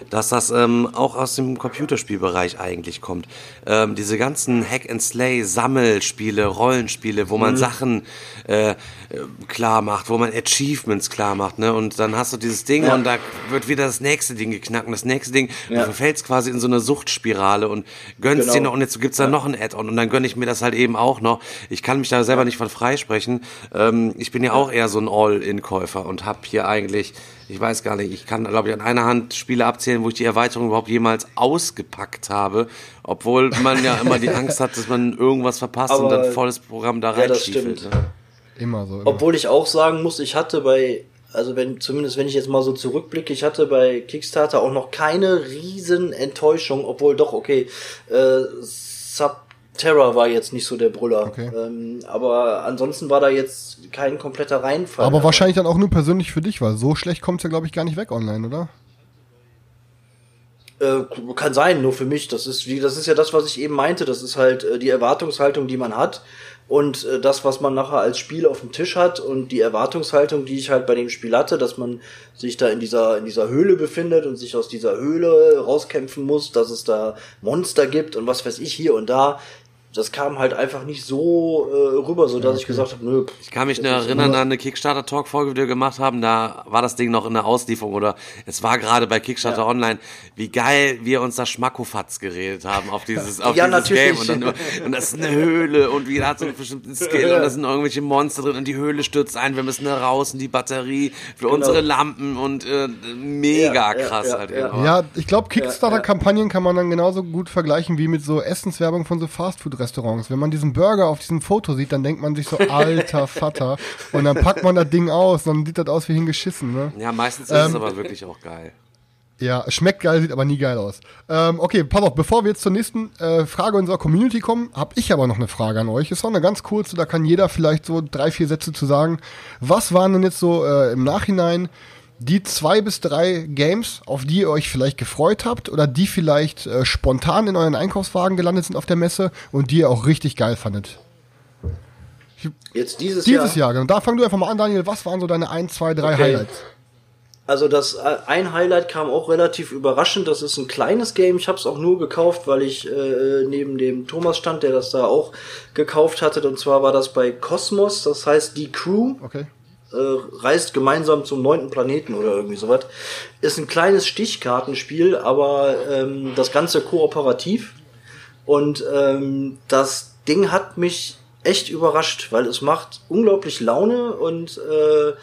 dass das ähm, auch aus dem Computerspielbereich eigentlich kommt. Ähm, diese ganzen Hack-and-Slay-Sammelspiele, Rollenspiele, wo man Mhm. Sachen äh, äh, klar macht, wo man Achievements klar macht, ne? Und dann hast du dieses Ding und da wird wieder das nächste Ding geknackt und das nächste Ding, Ja. du verfällst quasi in so eine Suchtspirale und gönnst Genau. dir noch und jetzt gibt's da noch ein Add-on und dann gönne ich mir das halt eben auch noch. Ich kann mich da selber nicht von freisprechen. Ähm, ich bin ja auch eher so ein All-In-Käufer und habe hier eigentlich, ich weiß gar nicht, ich kann, glaube ich, an einer Hand Spiele abzählen, wo ich die Erweiterung überhaupt jemals ausgepackt habe, obwohl man ja immer die Angst hat, dass man irgendwas verpasst und Aber- dann volles Programm da Ja, das reinstiefelt. stimmt. ne? Immer so. Immer. Obwohl ich auch sagen muss, ich hatte bei, also wenn, zumindest wenn ich jetzt mal so zurückblicke, ich hatte bei Kickstarter auch noch keine riesen Enttäuschung, obwohl doch, okay, äh, Subterra war jetzt nicht so der Brüller. Okay. Ähm, aber ansonsten war da jetzt kein kompletter Reinfall. Aber wahrscheinlich dann auch nur persönlich für dich, weil so schlecht kommt's ja, glaube ich, gar nicht weg online, oder? Äh, kann sein, nur für mich. Das ist wie, das ist ja das, was ich eben meinte. Das ist halt äh, die Erwartungshaltung, die man hat und äh, das, was man nachher als Spiel auf dem Tisch hat und die Erwartungshaltung, die ich halt bei dem Spiel hatte, dass man sich da in dieser in dieser Höhle befindet und sich aus dieser Höhle rauskämpfen muss, dass es da Monster gibt und was weiß ich hier und da. Das kam halt einfach nicht so äh, rüber, so dass ich gesagt habe, nö. Ich kann mich nur erinnern an eine Kickstarter-Talk-Folge, die wir gemacht haben. Da war das Ding noch in der Auslieferung oder es war gerade bei Kickstarter Online, wie geil wir uns das Schmackofatz geredet haben auf dieses, auf Ja, dieses natürlich. Game. Und, dann, und das ist eine Höhle und jeder hat so einen bestimmten Skill und da sind irgendwelche Monster drin und die Höhle stürzt ein. Wir müssen da raus und die Batterie für unsere Lampen und äh, mega Genau. Ja, ja, krass ja, halt ja. eben. Ja, ich glaube, Kickstarter-Kampagnen kann man dann genauso gut vergleichen wie mit so Essenswerbung von so Fastfood-Restaurants. Wenn man diesen Burger auf diesem Foto sieht, dann denkt man sich so, alter Vater. Und dann packt man das Ding aus, dann sieht das aus wie hingeschissen, ne? Ja, meistens ist Ähm, es aber wirklich auch geil. Ja, schmeckt geil, sieht aber nie geil aus. Ähm, okay, pass auf, bevor wir jetzt zur nächsten äh, Frage unserer Community kommen, habe ich aber noch eine Frage an euch. Ist auch eine ganz kurze, da kann jeder vielleicht so drei, vier Sätze zu sagen. Was waren denn jetzt so äh, im Nachhinein die zwei bis drei Games, auf die ihr euch vielleicht gefreut habt oder die vielleicht äh, spontan in euren Einkaufswagen gelandet sind auf der Messe und die ihr auch richtig geil fandet? Jetzt dieses, Dieses Jahr. Jahr, genau. Da fang du einfach mal an, Daniel. Was waren so deine ein, zwei, drei Okay. Highlights? Also das äh, ein Highlight kam auch relativ überraschend. Das ist ein kleines Game. Ich habe es auch nur gekauft, weil ich äh, neben dem Thomas stand, der das da auch gekauft hatte. Und zwar war das bei Cosmos. Das heißt, die Crew Okay. Äh, reist gemeinsam zum neunten Planeten oder irgendwie sowas. Ist ein kleines Stichkartenspiel, aber ähm, das Ganze kooperativ. Und ähm, das Ding hat mich echt überrascht, weil es macht unglaublich Laune und äh,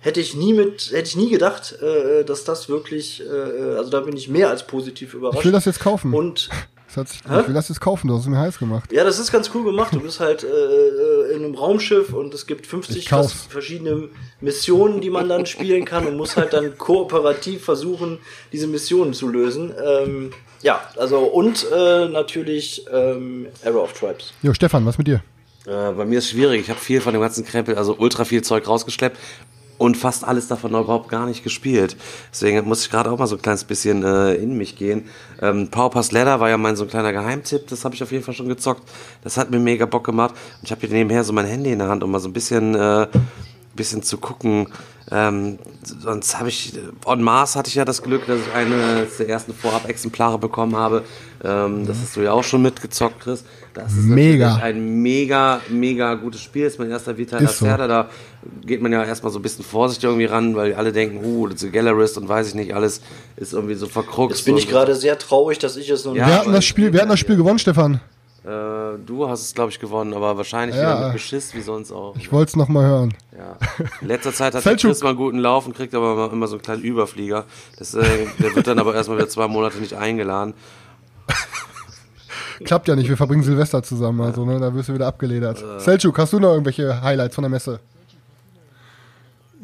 hätte ich nie mit, hätte ich nie gedacht, äh, dass das wirklich, äh, also da bin ich mehr als positiv überrascht. Ich will das jetzt kaufen. Und Das hat sich, Hä? ich will das jetzt kaufen, du hast es mir heiß gemacht. ja, das ist ganz cool gemacht. Du bist halt äh, in einem Raumschiff und es gibt Ich 50 kauf's. vers- verschiedene Missionen, die man dann spielen kann und muss halt dann kooperativ versuchen, diese Missionen zu lösen. Ähm, ja, also und äh, natürlich ähm, Arrow of Tribes. Jo, Stefan, was mit dir? Äh, bei mir ist schwierig. Ich habe viel von dem ganzen Krempel, also ultra viel Zeug rausgeschleppt und fast alles davon überhaupt gar nicht gespielt. Deswegen muss ich gerade auch mal so ein kleines bisschen äh, in mich gehen. Ähm, Power Pass Ladder war ja mein so ein kleiner Geheimtipp. Das habe ich auf jeden Fall schon gezockt. Das hat mir mega Bock gemacht. Und ich habe hier nebenher so mein Handy in der Hand, um mal so ein bisschen, äh, bisschen zu gucken. Ähm, sonst habe ich, on Mars hatte ich ja das Glück, dass ich eines der ersten Vorab-Exemplare bekommen habe. Ähm, das hast du ja auch schon mitgezockt, Chris. Das ist Mega. ein mega, mega gutes Spiel. ist mein erster Vita Ist so. Lacerda. Da geht man ja erstmal so ein bisschen vorsichtig irgendwie ran, weil alle denken, uh, das ist Gallerist und weiß ich nicht, alles ist irgendwie so verkruxt. Jetzt bin ich gerade sehr traurig, dass ich es noch Ja, wir nicht. hatten das Spiel, wir hatten das Spiel gewonnen, Stefan. Äh, du hast es, glaube ich, gewonnen, aber wahrscheinlich Ja. wieder mit Beschiss wie sonst auch. Ich wollte es nochmal hören. Ja. In letzter Zeit hat der. Chris mal einen guten Lauf und kriegt aber immer- immer so einen kleinen Überflieger. Das, äh, der wird dann aber erstmal wieder zwei Monate nicht eingeladen. Klappt ja nicht, wir verbringen Silvester zusammen, also ne, da wirst du wieder abgeledert. Selchuk, hast du noch irgendwelche Highlights von der Messe?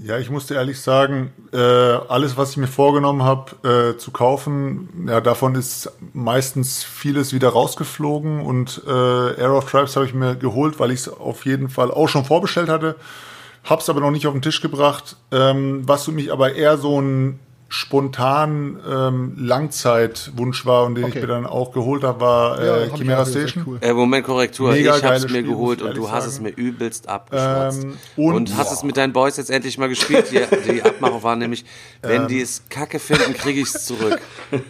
Ja, ich musste ehrlich sagen, äh, alles, was ich mir vorgenommen habe äh, zu kaufen, ja, davon ist meistens vieles wieder rausgeflogen und äh, Air of Tribes habe ich mir geholt, weil ich es auf jeden Fall auch schon vorbestellt hatte, hab's aber noch nicht auf den Tisch gebracht. Ähm, was für mich aber eher so ein spontan ähm, Langzeitwunsch war und den Okay. ich mir dann auch geholt habe, war Ja, äh, hab ich Chimera Station. cool. Äh, Moment, Korrektur. Mega ich hab's mir Spiel, geholt und du ehrlich hast es sagen. mir übelst abgeschwatzt. Ähm, und und- hast es mit deinen Boys jetzt endlich mal gespielt. Die, die Abmachung war nämlich, wenn die es kacke finden, kriege ich es zurück.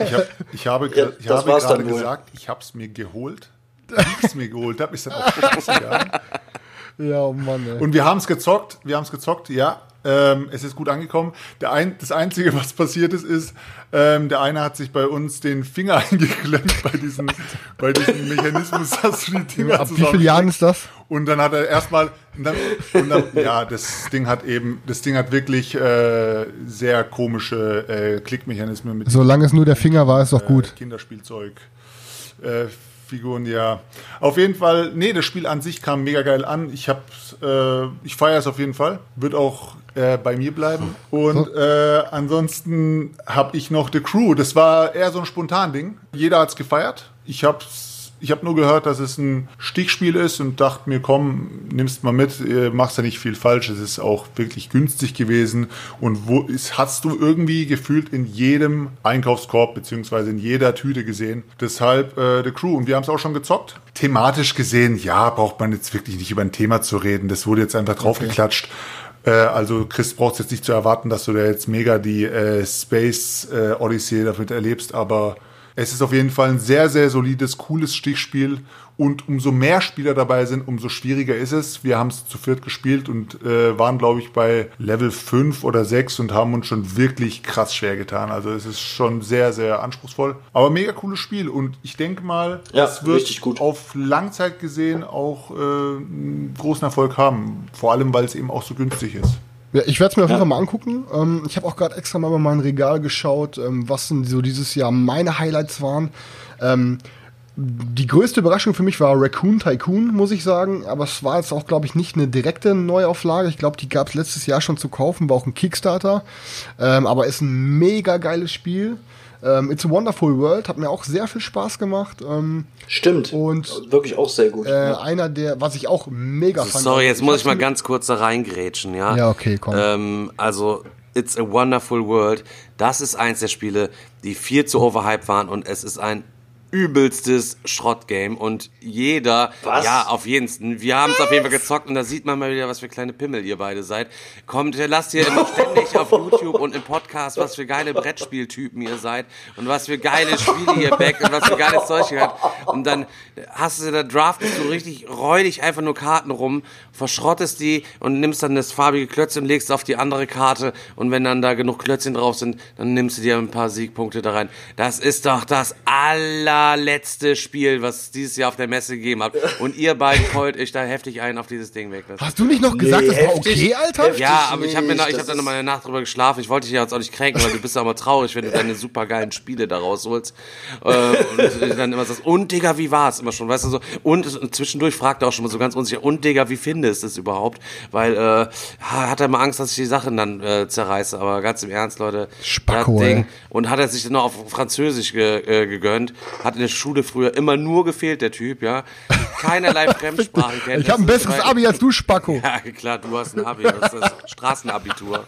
Ich, hab, ich habe, Ja, ich habe gerade gesagt, ich habe es mir geholt. Ich habe es mir geholt, habe ich dann auch. Ja, oh Mann, ey. Und wir haben es gezockt, wir haben es gezockt, ja. Ähm, es ist gut angekommen. Ein, das Einzige, was passiert ist, ist, ähm, der eine hat sich bei uns den Finger eingeklemmt bei diesem, bei diesem Mechanismus, dass du die Dinger Ab wie vielen Jahren ist das? Und dann hat er erstmal, und dann, und dann, ja, das Ding hat eben, das Ding hat wirklich äh, sehr komische äh, Klickmechanismen mit Solange es nur der Finger war, ist doch gut. äh, Kinderspielzeug. Äh, Figuren, ja. Auf jeden Fall, nee, das Spiel an sich kam mega geil an. Ich hab's, äh, ich feiere es auf jeden Fall. Wird auch äh, bei mir bleiben. Und äh, ansonsten habe ich noch The Crew. Das war eher so ein Spontan-Ding. Jeder hat's gefeiert. Ich hab's ich habe nur gehört, dass es ein Stichspiel ist und dachte mir, komm, nimmst mal mit, äh, machst ja nicht viel falsch. Es ist auch wirklich günstig gewesen. Und wo ist, hast du irgendwie gefühlt in jedem Einkaufskorb beziehungsweise in jeder Tüte gesehen. Deshalb äh, The Crew. Und wir haben es auch schon gezockt. Thematisch gesehen, ja, braucht man jetzt wirklich nicht über ein Thema zu reden. Das wurde jetzt einfach draufgeklatscht. Äh, also Chris braucht jetzt nicht zu erwarten, dass du da jetzt mega die äh, Space äh, Odyssey damit erlebst, aber es ist auf jeden Fall ein sehr, sehr solides, cooles Stichspiel. Und umso mehr Spieler dabei sind, umso schwieriger ist es. Wir haben es zu viert gespielt und äh, waren, glaube ich, bei Level 5 oder 6 und haben uns schon wirklich krass schwer getan. Also es ist schon sehr, sehr anspruchsvoll. Aber mega cooles Spiel. Und ich denke mal, Ja, es wird auf Langzeit gesehen auch äh, einen großen Erfolg haben. Vor allem, weil es eben auch so günstig ist. Ja, ich werde es mir auf jeden Fall mal angucken. Ähm, ich habe auch gerade extra mal bei mein Regal geschaut, ähm, was denn so dieses Jahr meine Highlights waren. Ähm, die größte Überraschung für mich war Raccoon Tycoon, muss ich sagen. Aber es war jetzt auch, glaube ich, nicht eine direkte Neuauflage. Ich glaube, die gab es letztes Jahr schon zu kaufen, war auch ein Kickstarter. Ähm, aber ist ein mega geiles Spiel. Ähm, It's a Wonderful World hat mir auch sehr viel Spaß gemacht. Ähm, Stimmt. Und- wirklich auch sehr gut. äh, ja. einer der, was ich auch mega fand. Sorry, jetzt muss ich mal ganz kurz da reingrätschen, ja? Ja, okay, komm. Ähm, also, It's a Wonderful World, das ist eins der Spiele, die viel zu overhyped waren und es ist ein übelstes Schrottgame und jeder, Was? ja, auf jeden Fall. Wir haben es auf jeden Fall gezockt und da sieht man mal wieder, was für kleine Pimmel ihr beide seid. Kommt, lasst ihr immer ständig auf YouTube und im Podcast, was für geile Brettspieltypen ihr seid und was für geile Spiele ihr backt und was für geiles Zeug ihr habt. Und dann hast du, da draftest du richtig räudig einfach nur Karten rum, verschrottest die und nimmst dann das farbige Klötzchen und legst auf die andere Karte und wenn dann da genug Klötzchen drauf sind, dann nimmst du dir ein paar Siegpunkte da rein. Das ist doch das allerletzte Spiel, was es dieses Jahr auf der Messe gegeben hat. Und ihr beiden freut euch da heftig ein auf dieses Ding weg. Das Hast du nicht noch gesagt, das war heftig. okay, Alter? Heftig. ja, aber ich habe mir nicht, noch, ich das habe dann noch ist- mal eine Nacht drüber geschlafen. Ich wollte dich ja jetzt auch nicht kränken, weil du bist ja immer traurig, wenn du deine super geilen Spiele da rausholst. Äh, und dann immer sagst, und Digga, wie war's? Immer schon, weißt du so. Und zwischendurch fragt er auch schon mal so ganz unsicher, und Digga, wie findest du es überhaupt? Weil äh, hat er mal Angst, dass ich die Sachen dann äh, zerreiße. Aber ganz im Ernst, Leute, Spacko, das Ding. Und hat er sich dann noch auf Französisch ge, äh, gegönnt. Hat in der Schule früher immer nur gefehlt, der Typ, ja. Keinerlei Fremdsprachenkenntnisse. Ich habe ein besseres Abi als du, Spacko. ja, klar, du hast ein Abi, das ist das Straßenabitur.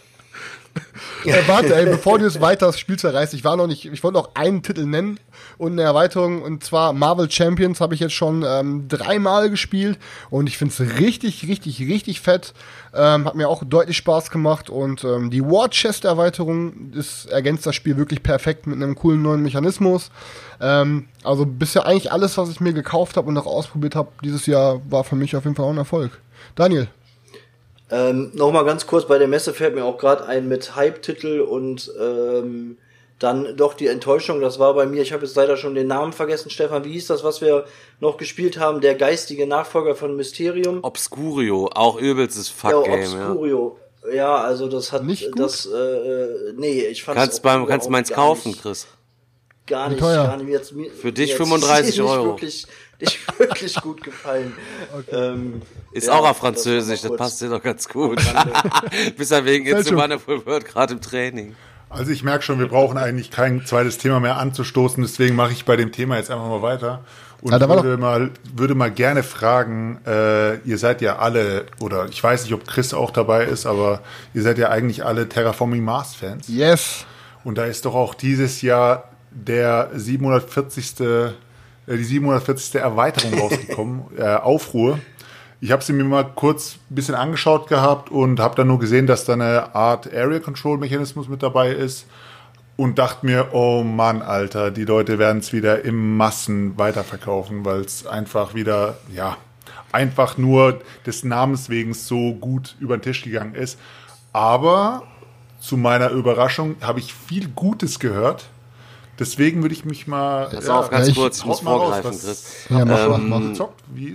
Äh, warte, ey, bevor du jetzt weiter das Spiel zerreißt, ich war noch nicht, ich wollte noch einen Titel nennen und eine Erweiterung und zwar Marvel Champions habe ich jetzt schon ähm, dreimal gespielt und ich finde es richtig, richtig, richtig fett. Ähm, hat mir auch deutlich Spaß gemacht und ähm, die War Chest Erweiterung ist, ergänzt das Spiel wirklich perfekt mit einem coolen neuen Mechanismus. Ähm, also bisher eigentlich alles, was ich mir gekauft habe und auch ausprobiert habe dieses Jahr, war für mich auf jeden Fall auch ein Erfolg. Daniel. Ähm, Nochmal ganz kurz, bei der Messe fällt mir auch gerade ein mit Hype-Titel und ähm, dann doch die Enttäuschung, das war bei mir, ich habe jetzt leider schon den Namen vergessen, Stefan, wie hieß das, was wir noch gespielt haben, der geistige Nachfolger von Mysterium? Obscurio, auch übelstes ja, Fuckgame, ja. Obscurio. Ja. also das hat Nicht gut? das äh, nee, ich fand Kannst beim, kannst meins kaufen, Chris. Gar nicht, teuer? gar nicht. Mir, Für dich hat's 35 nicht Euro. Wirklich, nicht wirklich gut gefallen. Ähm, Ist ja, auch auf das Französisch, das, kurz. passt dir doch ganz gut. Bis er wegen a Selchuk. Wonderful World gerade im Training. Also ich merke schon, wir brauchen eigentlich kein zweites Thema mehr anzustoßen, deswegen mache ich bei dem Thema jetzt einfach mal weiter. Und Ja, würde, mal, würde mal gerne fragen, äh, ihr seid ja alle, oder ich weiß nicht, ob Chris auch dabei ist, aber ihr seid ja eigentlich alle Terraforming Mars Fans. Yes. Und da ist doch auch dieses Jahr der 740. Äh, die 740. Erweiterung rausgekommen, äh, Aufruhr. Ich habe sie mir mal kurz ein bisschen angeschaut gehabt und habe dann nur gesehen, dass da eine Art Area Control Mechanismus mit dabei ist und dachte mir, oh Mann, Alter, die Leute werden es wieder im Massen weiterverkaufen, weil es einfach wieder, ja, einfach nur des Namens wegen so gut über den Tisch gegangen ist. Aber zu meiner Überraschung habe ich viel Gutes gehört. Deswegen würde ich mich mal. Pass auf, ganz Ja, ich- kurz, ich muss raus, vorgreifen, Chris. Ja, mach, Ähm, mach.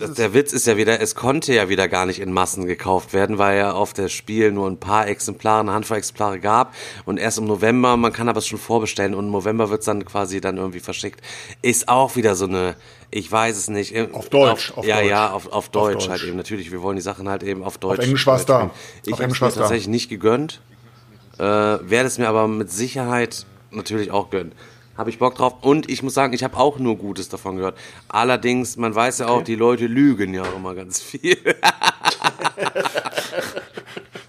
es? der Witz ist ja wieder, es konnte ja wieder gar nicht in Massen gekauft werden, weil ja auf das Spiel nur ein paar Exemplare, eine Handvoll Exemplare gab und erst im November, man kann aber es schon vorbestellen und im November wird es dann quasi dann irgendwie verschickt. Ist auch wieder so eine, ich weiß es nicht. Auf Deutsch, Auf, auf ja, Deutsch. ja, auf, auf Deutsch Deutsch. halt eben. Natürlich, wir wollen die Sachen halt eben auf Deutsch. Englisch war's da. spielen. Ich Auf habe es mir war's da. tatsächlich nicht gegönnt. Äh, werde es mir aber mit Sicherheit natürlich auch gönnen. Habe ich Bock drauf. Und ich muss sagen, ich habe auch nur Gutes davon gehört. Allerdings, man weiß ja auch, die Leute lügen ja auch immer ganz viel.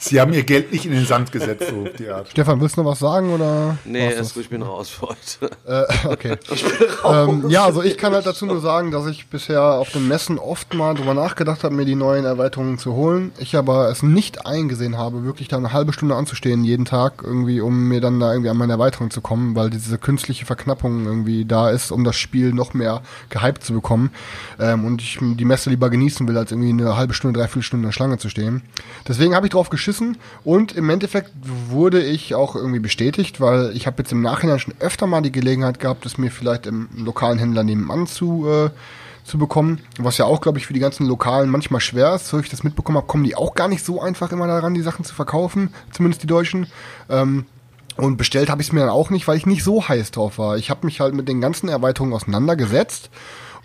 Sie haben ihr Geld nicht in den Sand gesetzt, so die Art. Stefan, willst du noch was sagen oder? nee, das? gut, ich bin raus für heute. Äh, okay. ähm, ja, also ich kann halt dazu nur sagen, dass ich bisher auf den Messen oft mal drüber nachgedacht habe, mir die neuen Erweiterungen zu holen. Ich aber es nicht eingesehen habe, wirklich da eine halbe Stunde anzustehen jeden Tag, irgendwie, um mir dann da irgendwie an meine Erweiterung zu kommen, weil diese künstliche Verknappung irgendwie da ist, um das Spiel noch mehr gehypt zu bekommen. Ähm, und ich die Messe lieber genießen will, als irgendwie eine halbe Stunde, dreiviertel Stunde in der Schlange zu stehen. Deswegen habe ich drauf geschissen und im Endeffekt wurde ich auch irgendwie bestätigt, weil ich habe jetzt im Nachhinein schon öfter mal die Gelegenheit gehabt, es mir vielleicht im lokalen Händler nebenan zu, äh, zu bekommen, was ja auch, glaube ich, für die ganzen Lokalen manchmal schwer ist. So ich das mitbekommen habe, kommen die auch gar nicht so einfach immer daran, die Sachen zu verkaufen, zumindest die Deutschen. Ähm, und bestellt habe ich es mir dann auch nicht, weil ich nicht so heiß drauf war. Ich habe mich halt mit den ganzen Erweiterungen auseinandergesetzt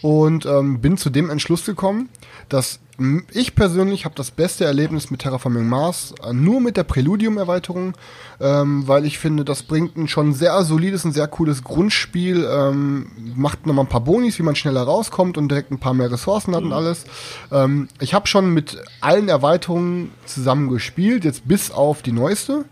und ähm, bin zu dem Entschluss gekommen, dass ich persönlich habe das beste Erlebnis mit Terraforming Mars äh, nur mit der Preludium-Erweiterung, ähm, weil ich finde, das bringt ein schon sehr solides und sehr cooles Grundspiel, ähm, macht nochmal ein paar Bonis, wie man schneller rauskommt und direkt ein paar mehr Ressourcen hat und alles. Ähm, ich habe schon mit allen Erweiterungen zusammen gespielt, jetzt bis auf die neueste.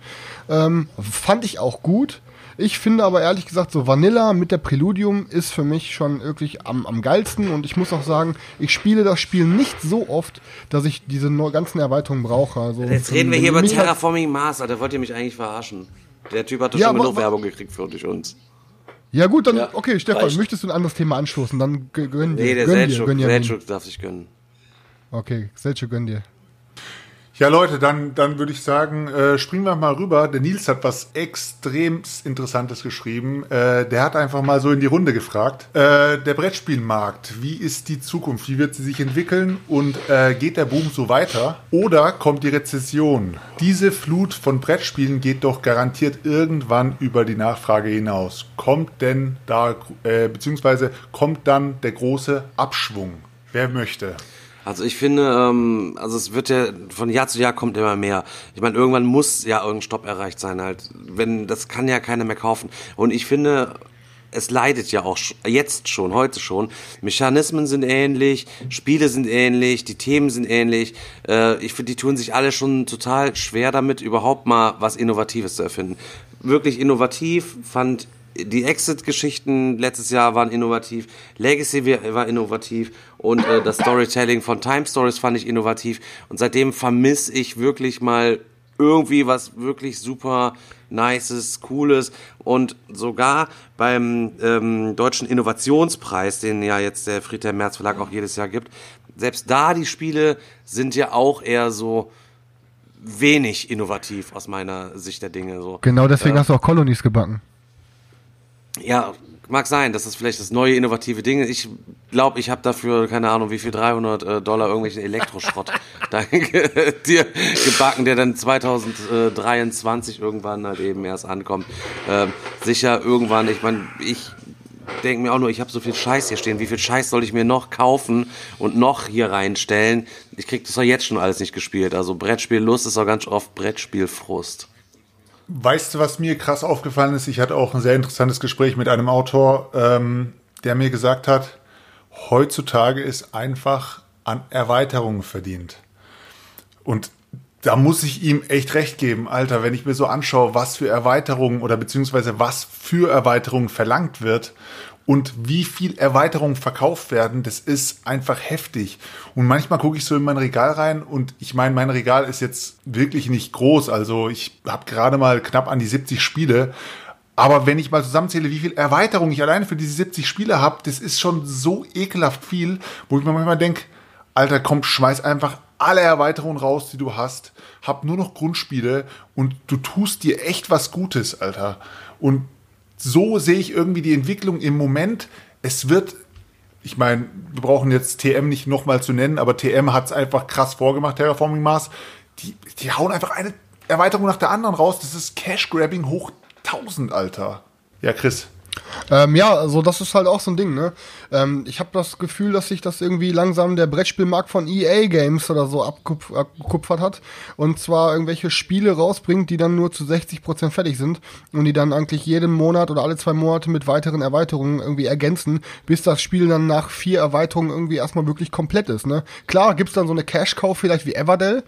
Ähm, fand ich auch gut. Ich finde aber ehrlich gesagt, so Vanilla mit der Preludium ist für mich schon wirklich am, am geilsten und ich muss auch sagen, ich spiele das Spiel nicht so oft, dass ich diese ganzen Erweiterungen brauche. Also, Jetzt reden wir hier über Terraforming Mars, Alter. Wollt ihr mich eigentlich verarschen? Der Typ hat doch Ja, schon genug Werbung gekriegt für uns. Ja gut, dann, Ja, okay, Stefan, reicht. möchtest du ein anderes Thema anstoßen? Dann gönn dir. Nee, der gönn dir, Selchuk, gönn dir. Selchuk darf sich gönnen. Okay, Selchuk, gönn dir. Ja, Leute, dann, dann würde ich sagen, äh, springen wir mal rüber. Der Nils hat was extrem Interessantes geschrieben. Äh, der hat einfach mal so in die Runde gefragt. Äh, der Brettspielmarkt, wie ist die Zukunft? Wie wird sie sich entwickeln? Und äh, geht der Boom so weiter? Oder kommt die Rezession? Diese Flut von Brettspielen geht doch garantiert irgendwann über die Nachfrage hinaus. Kommt denn da, äh, beziehungsweise kommt dann der große Abschwung? Wer möchte? Also ich finde, ähm, also es wird ja von Jahr zu Jahr kommt immer mehr. Ich meine, irgendwann muss ja irgendein Stopp erreicht sein halt. Wenn das kann ja keiner mehr kaufen. Und ich finde, es leidet ja auch jetzt schon, heute schon. Mechanismen sind ähnlich, Spiele sind ähnlich, die Themen sind ähnlich. Äh, ich finde, die tun sich alle schon total schwer damit, überhaupt mal was Innovatives zu erfinden. Wirklich innovativ fand die Exit-Geschichten letztes Jahr waren innovativ, Legacy war innovativ und äh, das Storytelling von Time Stories fand ich innovativ und seitdem vermisse ich wirklich mal irgendwie was wirklich super nices, cooles und sogar beim ähm, deutschen Innovationspreis, den ja jetzt der Friedhelm Merz Verlag auch jedes Jahr gibt, selbst da die Spiele sind ja auch eher so wenig innovativ aus meiner Sicht der Dinge so. Genau deswegen hast du auch Colonies gebacken. Ja, mag sein, das ist vielleicht das neue innovative Ding. Ich glaube, ich habe dafür, keine Ahnung, wie viel, 300 äh, Dollar irgendwelchen Elektroschrott dir gebacken, der dann 2023 irgendwann halt eben erst ankommt. Ähm, sicher irgendwann, ich meine, ich denke mir auch nur, ich habe so viel Scheiß hier stehen. Wie viel Scheiß soll ich mir noch kaufen und noch hier reinstellen? Ich krieg das doch jetzt schon alles nicht gespielt. Also Brettspiellust ist auch ganz oft Brettspielfrust. Weißt du, was mir krass aufgefallen ist? Ich hatte auch ein sehr interessantes Gespräch mit einem Autor, ähm, der mir gesagt hat, heutzutage ist einfach an Erweiterungen verdient. Und da muss ich ihm echt recht geben, Alter, wenn ich mir so anschaue, was für Erweiterungen oder beziehungsweise was für Erweiterungen verlangt wird und wie viel Erweiterungen verkauft werden, das ist einfach heftig. Und manchmal gucke ich so in mein Regal rein und ich meine, mein Regal ist jetzt wirklich nicht groß. Also ich habe gerade mal knapp an die 70 Spiele. Aber wenn ich mal zusammenzähle, wie viel Erweiterungen ich alleine für diese 70 Spiele habe, das ist schon so ekelhaft viel, wo ich mir manchmal denke, Alter, komm, schmeiß einfach alle Erweiterungen raus, die du hast. Hab nur noch Grundspiele und du tust dir echt was Gutes, Alter. Und so sehe ich irgendwie die Entwicklung im Moment. Es wird, ich meine, wir brauchen jetzt TM nicht nochmal zu nennen, aber TM hat es einfach krass vorgemacht, Terraforming Mars. Die, die hauen einfach eine Erweiterung nach der anderen raus. Das ist Cash-Grabbing hoch 1000, Alter. Ja, Chris. Ähm, ja, also das ist halt auch so ein Ding, ne? Ähm, ich habe das Gefühl, dass sich das irgendwie langsam der Brettspielmarkt von EA Games oder so abgekupfert hat und zwar irgendwelche Spiele rausbringt, die dann nur zu 60% fertig sind und die dann eigentlich jeden Monat oder alle zwei Monate mit weiteren Erweiterungen irgendwie ergänzen, bis das Spiel dann nach vier Erweiterungen irgendwie erstmal wirklich komplett ist, ne? Klar gibt's dann so eine Cash-Cow vielleicht wie Everdell,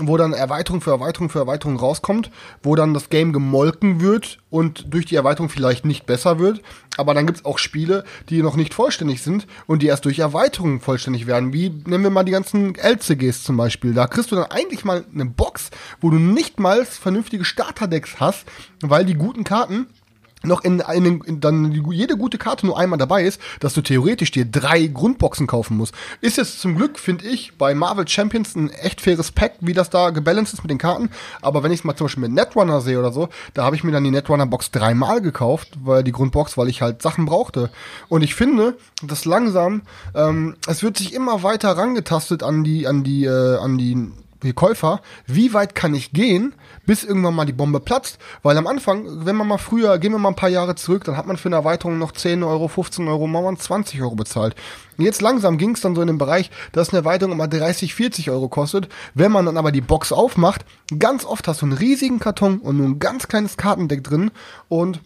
wo dann Erweiterung für Erweiterung für Erweiterung rauskommt, wo dann das Game gemolken wird und durch die Erweiterung vielleicht nicht besser wird. Aber dann gibt's auch Spiele, die noch nicht vollständig sind und die erst durch Erweiterungen vollständig werden. Wie nehmen wir mal die ganzen LCGs zum Beispiel. Da kriegst du dann eigentlich mal eine Box, wo du nicht mal vernünftige Starterdecks hast, weil die guten Karten noch in, in, in dann jede gute Karte nur einmal dabei ist, dass du theoretisch dir drei Grundboxen kaufen musst. Ist jetzt zum Glück, finde ich, bei Marvel Champions ein echt faires Pack, wie das da gebalanced ist mit den Karten. Aber wenn ich es mal zum Beispiel mit Netrunner sehe oder so, da habe ich mir dann die Netrunner Box dreimal gekauft, weil die Grundbox, weil ich halt Sachen brauchte. Und ich finde, dass langsam, ähm, es wird sich immer weiter rangetastet an die, an die, äh, an die Käufer, wie weit kann ich gehen, bis irgendwann mal die Bombe platzt? Weil am Anfang, wenn man mal früher, gehen wir mal ein paar Jahre zurück, dann hat man für eine Erweiterung noch 10 Euro, 15 Euro, mal waren 20 Euro bezahlt. Und jetzt langsam ging es dann so in den Bereich, dass eine Erweiterung immer 30, 40 Euro kostet. Wenn man dann aber die Box aufmacht, ganz oft hast du einen riesigen Karton und nur ein ganz kleines Kartendeck drin und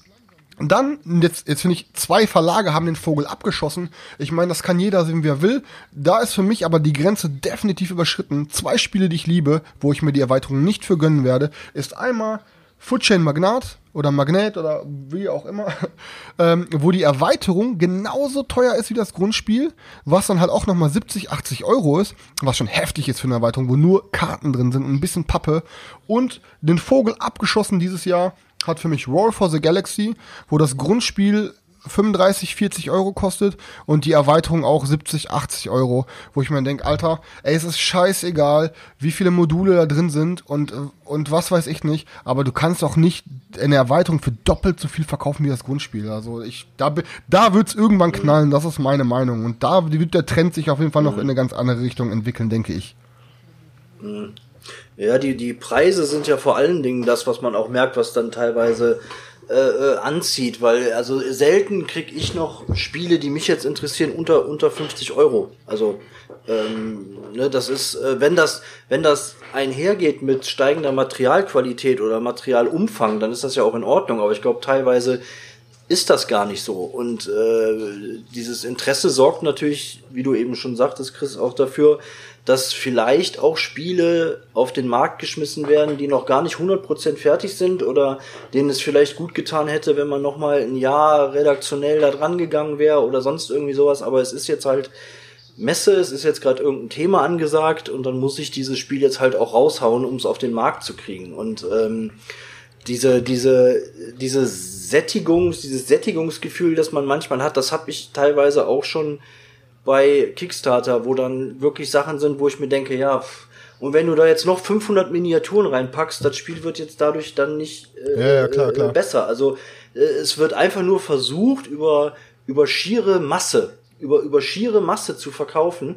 und dann, jetzt, jetzt finde ich, zwei Verlage haben den Vogel abgeschossen. Ich meine, das kann jeder sehen, wie er will. Da ist für mich aber die Grenze definitiv überschritten. Zwei Spiele, die ich liebe, wo ich mir die Erweiterung nicht für gönnen werde, ist einmal Footchain Magnat oder Magnet oder wie auch immer, ähm, wo die Erweiterung genauso teuer ist wie das Grundspiel, was dann halt auch nochmal 70, 80 Euro ist, was schon heftig ist für eine Erweiterung, wo nur Karten drin sind und ein bisschen Pappe und den Vogel abgeschossen dieses Jahr hat für mich Roll for the Galaxy, wo das Grundspiel 35, 40 Euro kostet und die Erweiterung auch 70, 80 Euro, wo ich mir denke, Alter, ey, es ist scheißegal, wie viele Module da drin sind und, und was weiß ich nicht, aber du kannst auch nicht eine Erweiterung für doppelt so viel verkaufen wie das Grundspiel. Also ich, da, da wird's irgendwann knallen, das ist meine Meinung. Und da wird der Trend sich auf jeden Fall noch in eine ganz andere Richtung entwickeln, denke ich. Ja, die, die Preise sind ja vor allen Dingen das, was man auch merkt, was dann teilweise äh, äh, anzieht, weil also selten krieg ich noch Spiele, die mich jetzt interessieren, unter unter 50 Euro. Also ähm, ne, das ist, äh, wenn das wenn das einhergeht mit steigender Materialqualität oder Materialumfang, dann ist das ja auch in Ordnung. Aber ich glaube teilweise ist das gar nicht so. Und äh, dieses Interesse sorgt natürlich, wie du eben schon sagtest, Chris, auch dafür, dass vielleicht auch Spiele auf den Markt geschmissen werden, die noch gar nicht 100% fertig sind oder denen es vielleicht gut getan hätte, wenn man nochmal ein Jahr redaktionell da dran gegangen wäre oder sonst irgendwie sowas. Aber es ist jetzt halt Messe, es ist jetzt gerade irgendein Thema angesagt und dann muss ich dieses Spiel jetzt halt auch raushauen, um es auf den Markt zu kriegen. Und ähm, diese, diese, diese Sättigungs, dieses Sättigungsgefühl, das man manchmal hat, das habe ich teilweise auch schon bei Kickstarter, wo dann wirklich Sachen sind, wo ich mir denke, ja, und wenn du da jetzt noch 500 Miniaturen reinpackst, das Spiel wird jetzt dadurch dann nicht äh, ja, ja, klar, klar. Äh, besser. Also äh, es wird einfach nur versucht, über, über schiere Masse, über, über schiere Masse zu verkaufen.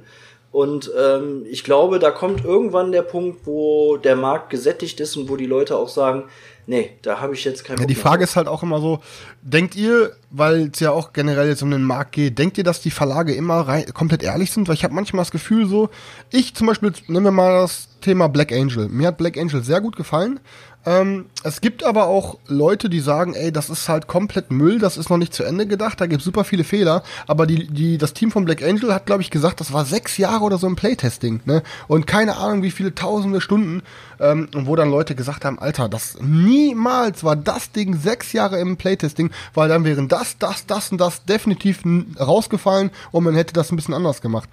Und ähm, ich glaube, da kommt irgendwann der Punkt, wo der Markt gesättigt ist und wo die Leute auch sagen, nee, da habe ich jetzt keinen ja, Die Frage ist halt auch immer so, denkt ihr, weil es ja auch generell jetzt um den Markt geht, denkt ihr, dass die Verlage immer rein, komplett ehrlich sind? Weil ich habe manchmal das Gefühl so, ich zum Beispiel, nehmen wir mal das Thema Black Angel. Mir hat Black Angel sehr gut gefallen. Ähm, es gibt aber auch Leute, die sagen, ey, das ist halt komplett Müll, das ist noch nicht zu Ende gedacht, da gibt super viele Fehler. Aber die, die, das Team von Black Angel hat, glaube ich, gesagt, das war sechs Jahre oder so im Playtesting, ne? Und keine Ahnung, wie viele tausende Stunden. Ähm, wo dann Leute gesagt haben, Alter, das niemals war das Ding sechs Jahre im Playtesting, weil dann wären das, das, das und das definitiv rausgefallen und man hätte das ein bisschen anders gemacht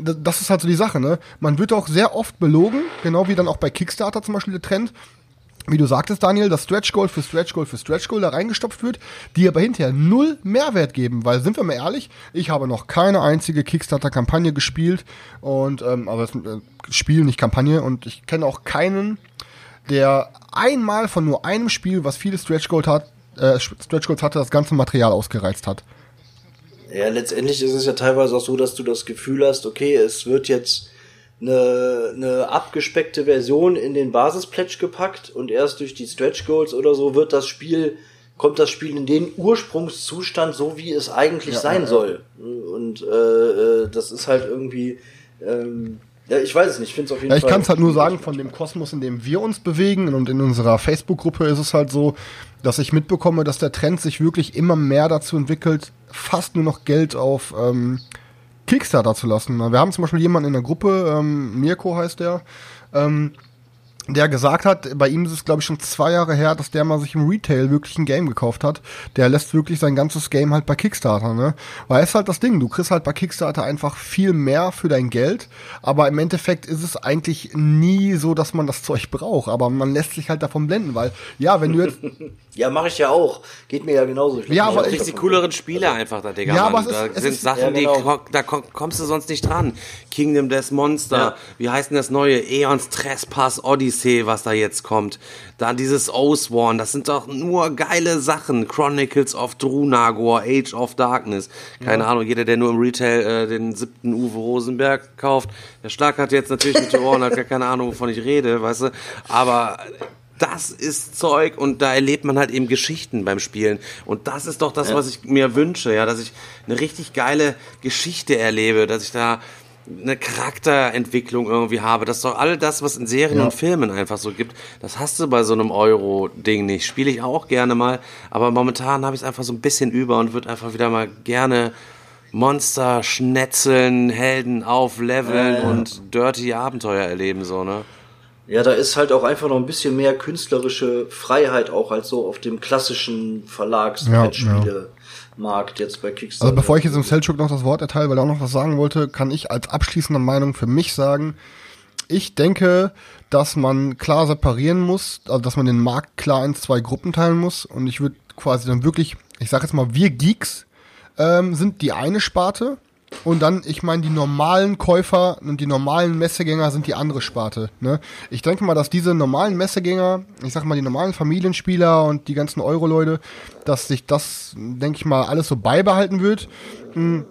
das ist halt so die Sache, ne? Man wird auch sehr oft belogen, genau wie dann auch bei Kickstarter zum Beispiel der Trend wie du sagtest, Daniel, dass Stretch Goal für Stretch Goal für Stretch Goal da reingestopft wird, die aber hinterher null Mehrwert geben, weil sind wir mal ehrlich, ich habe noch keine einzige Kickstarter-Kampagne gespielt und ähm, also äh, Spiel, nicht Kampagne und ich kenne auch keinen, der einmal von nur einem Spiel, was viele Stretch Goals hat, äh, Stretch Goals hatte, das ganze Material ausgereizt hat. Ja, letztendlich ist es ja teilweise auch so, dass du das Gefühl hast, okay, es wird jetzt eine, eine abgespeckte Version in den Basisplätsch gepackt und erst durch die Stretch Goals oder so wird das Spiel, kommt das Spiel in den Ursprungszustand, so wie es eigentlich ja, sein ja. soll. Und äh, äh, das ist halt irgendwie. Ähm, ja, ich weiß es nicht, ich finde es auf jeden ja, ich Fall. Ich kann es halt nur sagen, von dem Kosmos, in dem wir uns bewegen und in unserer Facebook-Gruppe ist es halt so, dass ich mitbekomme, dass der Trend sich wirklich immer mehr dazu entwickelt, fast nur noch Geld auf ähm, Kickstarter zu lassen. Wir haben zum Beispiel jemanden in der Gruppe, ähm, Mirko heißt der, ähm, der gesagt hat, bei ihm ist es glaube ich schon zwei Jahre her, dass der mal sich im Retail wirklich ein Game gekauft hat. Der lässt wirklich sein ganzes Game halt bei Kickstarter, ne? Weil es ist halt das Ding, du kriegst halt bei Kickstarter einfach viel mehr für dein Geld, aber im Endeffekt ist es eigentlich nie so, dass man das Zeug braucht, aber man lässt sich halt davon blenden, weil ja, wenn du jetzt Ja, mache ich ja auch. Geht mir ja genauso. Ich ja, aber du kriegst die cooleren Spiele einfach da, Digga. Ja, Mann. aber es ist, da sind ist, Sachen, ja, genau. die da kommst du sonst nicht dran. Kingdom Death Monster, ja. wie heißt denn das neue? Eons Trespass Odyssey, was da jetzt kommt. Dann dieses Oathsworn, das sind doch nur geile Sachen. Chronicles of Drunagor, Age of Darkness. Keine ja. Ahnung, jeder, der nur im Retail äh, den siebten Uwe Rosenberg kauft, der Stark hat jetzt natürlich mit Ohren, hat gar keine Ahnung, wovon ich rede, weißt du. Aber das ist Zeug und da erlebt man halt eben Geschichten beim Spielen. Und das ist doch das, was ich mir wünsche, ja, dass ich eine richtig geile Geschichte erlebe, dass ich da eine Charakterentwicklung irgendwie habe. Das ist doch all das, was in Serien ja. und Filmen einfach so gibt. Das hast du bei so einem Euro-Ding nicht. Spiele ich auch gerne mal, aber momentan habe ich es einfach so ein bisschen über und würde einfach wieder mal gerne Monster schnetzeln, Helden aufleveln ja, ja. und dirty Abenteuer erleben, so, ne? Ja, da ist halt auch einfach noch ein bisschen mehr künstlerische Freiheit auch als so auf dem klassischen Verlags-Brettspiele-Markt jetzt bei Kickstarter. Also bevor ich jetzt im Selchuk noch das Wort erteile, weil er auch noch was sagen wollte, kann ich als abschließende Meinung für mich sagen, ich denke, dass man klar separieren muss, also dass man den Markt klar in zwei Gruppen teilen muss und ich würde quasi dann wirklich, ich sage jetzt mal, wir Geeks ähm, sind die eine Sparte und dann, ich meine, die normalen Käufer und die normalen Messegänger sind die andere Sparte. Ne? Ich denke mal, dass diese normalen Messegänger, ich sag mal, die normalen Familienspieler und die ganzen Euro-Leute, dass sich das, denke ich mal, alles so beibehalten wird. Hm.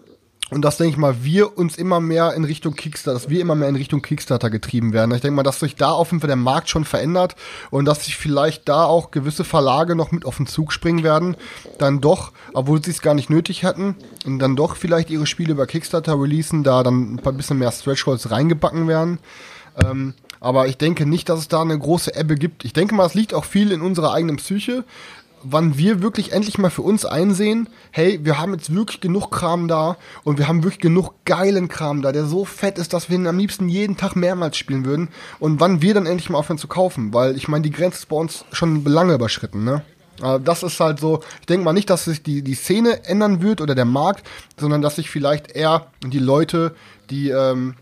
Und das denke ich mal, wir uns immer mehr in Richtung Kickstarter, dass wir immer mehr in Richtung Kickstarter getrieben werden. Ich denke mal, dass sich da auf jeden Fall der Markt schon verändert und dass sich vielleicht da auch gewisse Verlage noch mit auf den Zug springen werden, dann doch, obwohl sie es gar nicht nötig hatten, und dann doch vielleicht ihre Spiele über Kickstarter releasen, da dann ein bisschen mehr Stretch reingebacken werden. Ähm, aber ich denke nicht, dass es da eine große Ebbe gibt. Ich denke mal, es liegt auch viel in unserer eigenen Psyche wann wir wirklich endlich mal für uns einsehen, hey, wir haben jetzt wirklich genug Kram da und wir haben wirklich genug geilen Kram da, der so fett ist, dass wir ihn am liebsten jeden Tag mehrmals spielen würden und wann wir dann endlich mal aufhören zu kaufen, weil ich meine, die Grenze ist bei uns schon lange überschritten, ne? Das ist halt so, ich denke mal nicht, dass sich die, die Szene ändern wird oder der Markt, sondern dass sich vielleicht eher die Leute, die, ähm,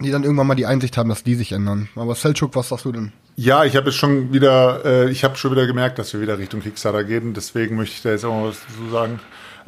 die dann irgendwann mal die Einsicht haben, dass die sich ändern. Aber Selchuk, was sagst du denn? Ja, ich habe jetzt schon wieder, äh, ich habe schon wieder gemerkt, dass wir wieder Richtung Kickstarter gehen. Deswegen möchte ich da jetzt auch mal was dazu sagen.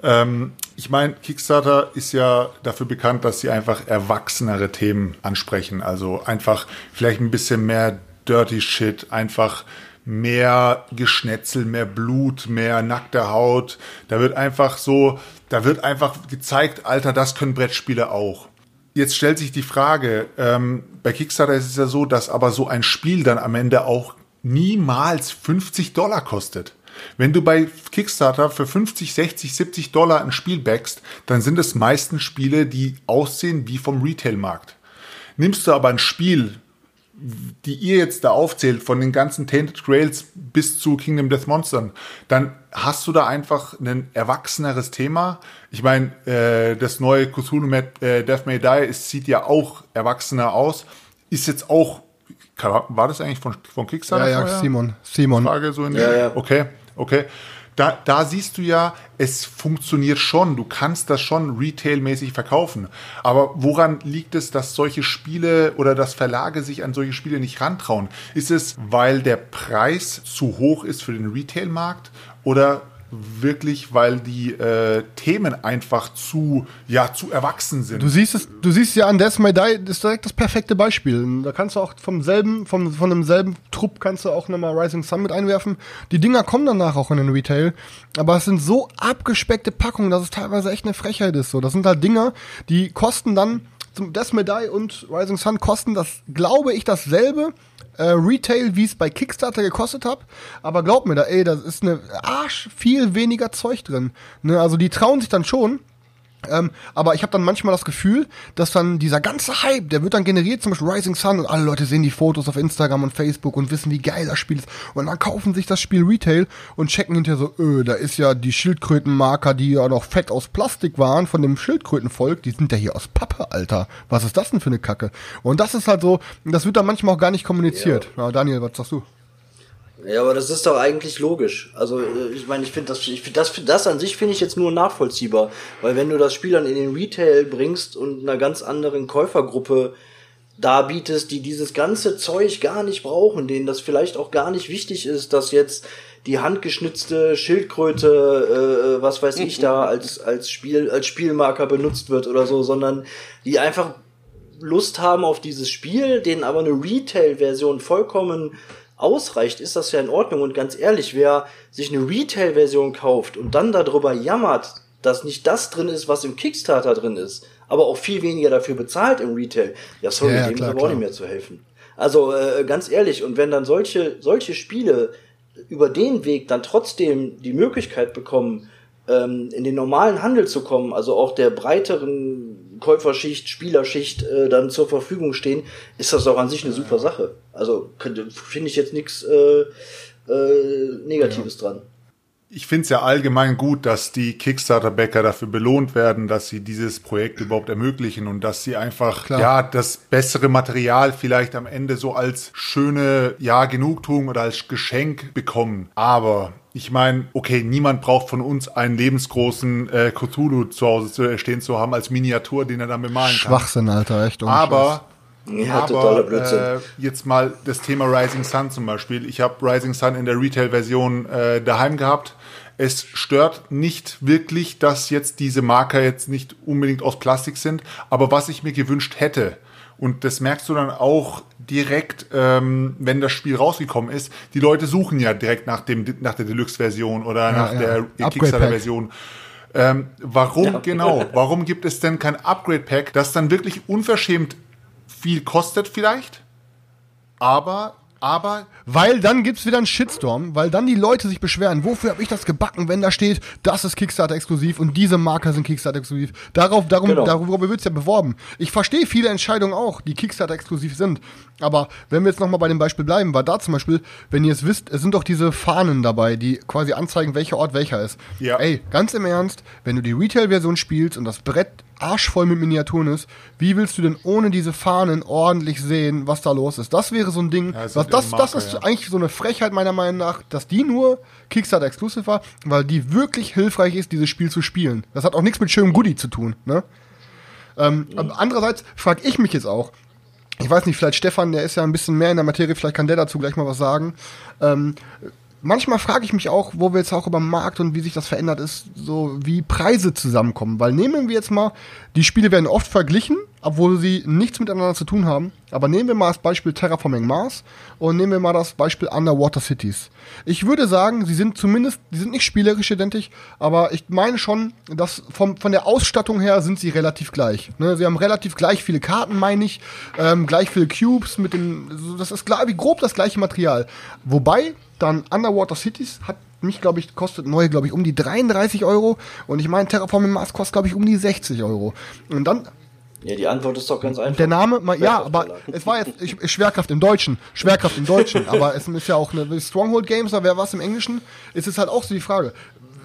Ähm, ich meine, Kickstarter ist ja dafür bekannt, dass sie einfach erwachsenere Themen ansprechen. Also einfach vielleicht ein bisschen mehr Dirty Shit, einfach mehr Geschnetzel, mehr Blut, mehr nackte Haut. Da wird einfach so, da wird einfach gezeigt, Alter, das können Brettspiele auch. Jetzt stellt sich die Frage, ähm, bei Kickstarter ist es ja so, dass aber so ein Spiel dann am Ende auch niemals 50 Dollar kostet. Wenn du bei Kickstarter für 50, 60, 70 Dollar ein Spiel backst, dann sind es meistens Spiele, die aussehen wie vom Retailmarkt. Nimmst du aber ein Spiel, die ihr jetzt da aufzählt, von den ganzen Tainted Grails bis zu Kingdom Death Monstern, dann hast du da einfach ein erwachseneres Thema. Ich meine, äh, das neue Cthulhu äh, Death May Die es sieht ja auch erwachsener aus. Ist jetzt auch, war das eigentlich von, von Kickstarter? Ja, ja, vorher? Simon. Simon. Frage so in ja, ja. Okay, okay da, da siehst du ja, es funktioniert schon. Du kannst das schon retailmäßig verkaufen. Aber woran liegt es, dass solche Spiele oder dass Verlage sich an solche Spiele nicht rantrauen? Ist es, weil der Preis zu hoch ist für den Retailmarkt oder wirklich, weil die äh, Themen einfach zu, ja, zu erwachsen sind. Du siehst es, du siehst ja an Death May Die, das ist direkt das perfekte Beispiel. Da kannst du auch vom selben, vom, von demselben Trupp kannst du auch nochmal Rising Sun mit einwerfen. Die Dinger kommen danach auch in den Retail, aber es sind so abgespeckte Packungen, dass es teilweise echt eine Frechheit ist. So, das sind halt Dinger, die kosten dann, zum Death May Die und Rising Sun kosten das, glaube ich, dasselbe äh, Retail, wie es bei Kickstarter gekostet hat. Aber glaub mir, da, ey, da ist eine Arsch viel weniger Zeug drin. Ne? Also die trauen sich dann schon, ähm, aber ich habe dann manchmal das Gefühl, dass dann dieser ganze Hype, der wird dann generiert, zum Beispiel Rising Sun und alle Leute sehen die Fotos auf Instagram und Facebook und wissen, wie geil das Spiel ist. Und dann kaufen sich das Spiel Retail und checken hinterher so, öh, da ist ja die Schildkrötenmarker, die ja noch fett aus Plastik waren von dem Schildkrötenvolk, die sind ja hier aus Pappe, Alter. Was ist das denn für eine Kacke? Und das ist halt so, das wird dann manchmal auch gar nicht kommuniziert. Ja. Ja, Daniel, was sagst du? Ja, aber das ist doch eigentlich logisch. Also äh, ich meine, ich finde das, ich find das, das an sich finde ich jetzt nur nachvollziehbar, weil wenn du das Spiel dann in den Retail bringst und einer ganz anderen Käufergruppe darbietest, die dieses ganze Zeug gar nicht brauchen, denen das vielleicht auch gar nicht wichtig ist, dass jetzt die handgeschnitzte Schildkröte, äh, was weiß ich da als als Spiel als Spielmarker benutzt wird oder so, sondern die einfach Lust haben auf dieses Spiel, denen aber eine Retail-Version vollkommen ausreicht, ist das ja in Ordnung. Und ganz ehrlich, wer sich eine Retail-Version kauft und dann darüber jammert, dass nicht das drin ist, was im Kickstarter drin ist, aber auch viel weniger dafür bezahlt im Retail, ja, sorry, ja, ja, dem ist aber auch nicht mehr zu helfen. Also äh, ganz ehrlich, und wenn dann solche, solche Spiele über den Weg dann trotzdem die Möglichkeit bekommen, ähm, in den normalen Handel zu kommen, also auch der breiteren Käuferschicht, Spielerschicht äh, dann zur Verfügung stehen, ist das auch an sich eine super Sache. Also finde ich jetzt nichts äh, äh, Negatives ja. dran. ich finde es ja allgemein gut, dass die Kickstarter-Bäcker dafür belohnt werden, dass sie dieses Projekt überhaupt ermöglichen und dass sie einfach Klar. ja das bessere Material vielleicht am Ende so als schöne ja Genugtuung oder als Geschenk bekommen. Aber ich meine, okay, niemand braucht von uns einen lebensgroßen äh, Cthulhu zu Hause zu stehen zu haben als Miniatur, den er dann bemalen kann. Schwachsinn, Alter, echt. Aber Ja, totaler aber Blödsinn. äh, jetzt mal das Thema Rising Sun zum Beispiel. Ich habe Rising Sun in der Retail-Version äh, daheim gehabt. Es stört nicht wirklich, dass jetzt diese Marker jetzt nicht unbedingt aus Plastik sind. Aber was ich mir gewünscht hätte, und das merkst du dann auch direkt, ähm, wenn das Spiel rausgekommen ist, die Leute suchen ja direkt nach, dem, nach der Deluxe-Version oder nach ja. der. Kickstarter-Version. Ähm, warum genau? Warum gibt es denn kein Upgrade-Pack, das dann wirklich unverschämt viel kostet vielleicht? Aber, aber Weil dann gibt's wieder einen Shitstorm, weil dann die Leute sich beschweren, wofür habe ich das gebacken, wenn da steht, das ist Kickstarter exklusiv und diese Marker sind Kickstarter exklusiv. Darauf, darum, Genau. darüber wird's ja beworben. Ich verstehe viele Entscheidungen auch, die Kickstarter exklusiv sind. Aber wenn wir jetzt nochmal bei dem Beispiel bleiben, war da zum Beispiel, wenn ihr es wisst, es sind doch diese Fahnen dabei, die quasi anzeigen, welcher Ort welcher ist. Ja. Ey, ganz im Ernst, wenn du die Retail-Version spielst und das Brett arschvoll mit Miniaturen ist, wie willst du denn ohne diese Fahnen ordentlich sehen, was da los ist? Das wäre so ein Ding, Ja, was, das, eben das ist ja. eigentlich so eine Frechheit meiner Meinung nach, dass die nur Kickstarter Exclusive war, weil die wirklich hilfreich ist, dieses Spiel zu spielen. Das hat auch nichts mit schönem Goodie zu tun, ne? Ähm, aber andererseits frage ich mich jetzt auch, ich weiß nicht, vielleicht Stefan, der ist ja ein bisschen mehr in der Materie, vielleicht kann der dazu gleich mal was sagen. Ähm, manchmal frage ich mich auch, wo wir jetzt auch über den Markt und wie sich das verändert ist, so wie Preise zusammenkommen. Weil nehmen wir jetzt mal, die Spiele werden oft verglichen, obwohl sie nichts miteinander zu tun haben. Aber nehmen wir mal das Beispiel Terraforming Mars und nehmen wir mal das Beispiel Underwater Cities. Ich würde sagen, sie sind zumindest, die sind nicht spielerisch identisch, aber ich meine schon, dass vom, von der Ausstattung her sind sie relativ gleich. Ne? Sie haben relativ gleich viele Karten, meine ich, ähm, gleich viele Cubes mit dem, das ist klar, wie grob das gleiche Material. Wobei dann Underwater Cities hat mich, glaube ich, kostet neu, glaube ich, um die 33 Euro und ich meine Terraforming Mars kostet, glaube ich, um die 60 Euro. Und dann Ja, die Antwort ist doch ganz einfach. der Name, ja, aber es war jetzt ich, Schwerkraft im Deutschen, Schwerkraft im Deutschen, aber es ist ja auch eine Stronghold Games, da wäre was im Englischen. Es ist halt auch so die Frage,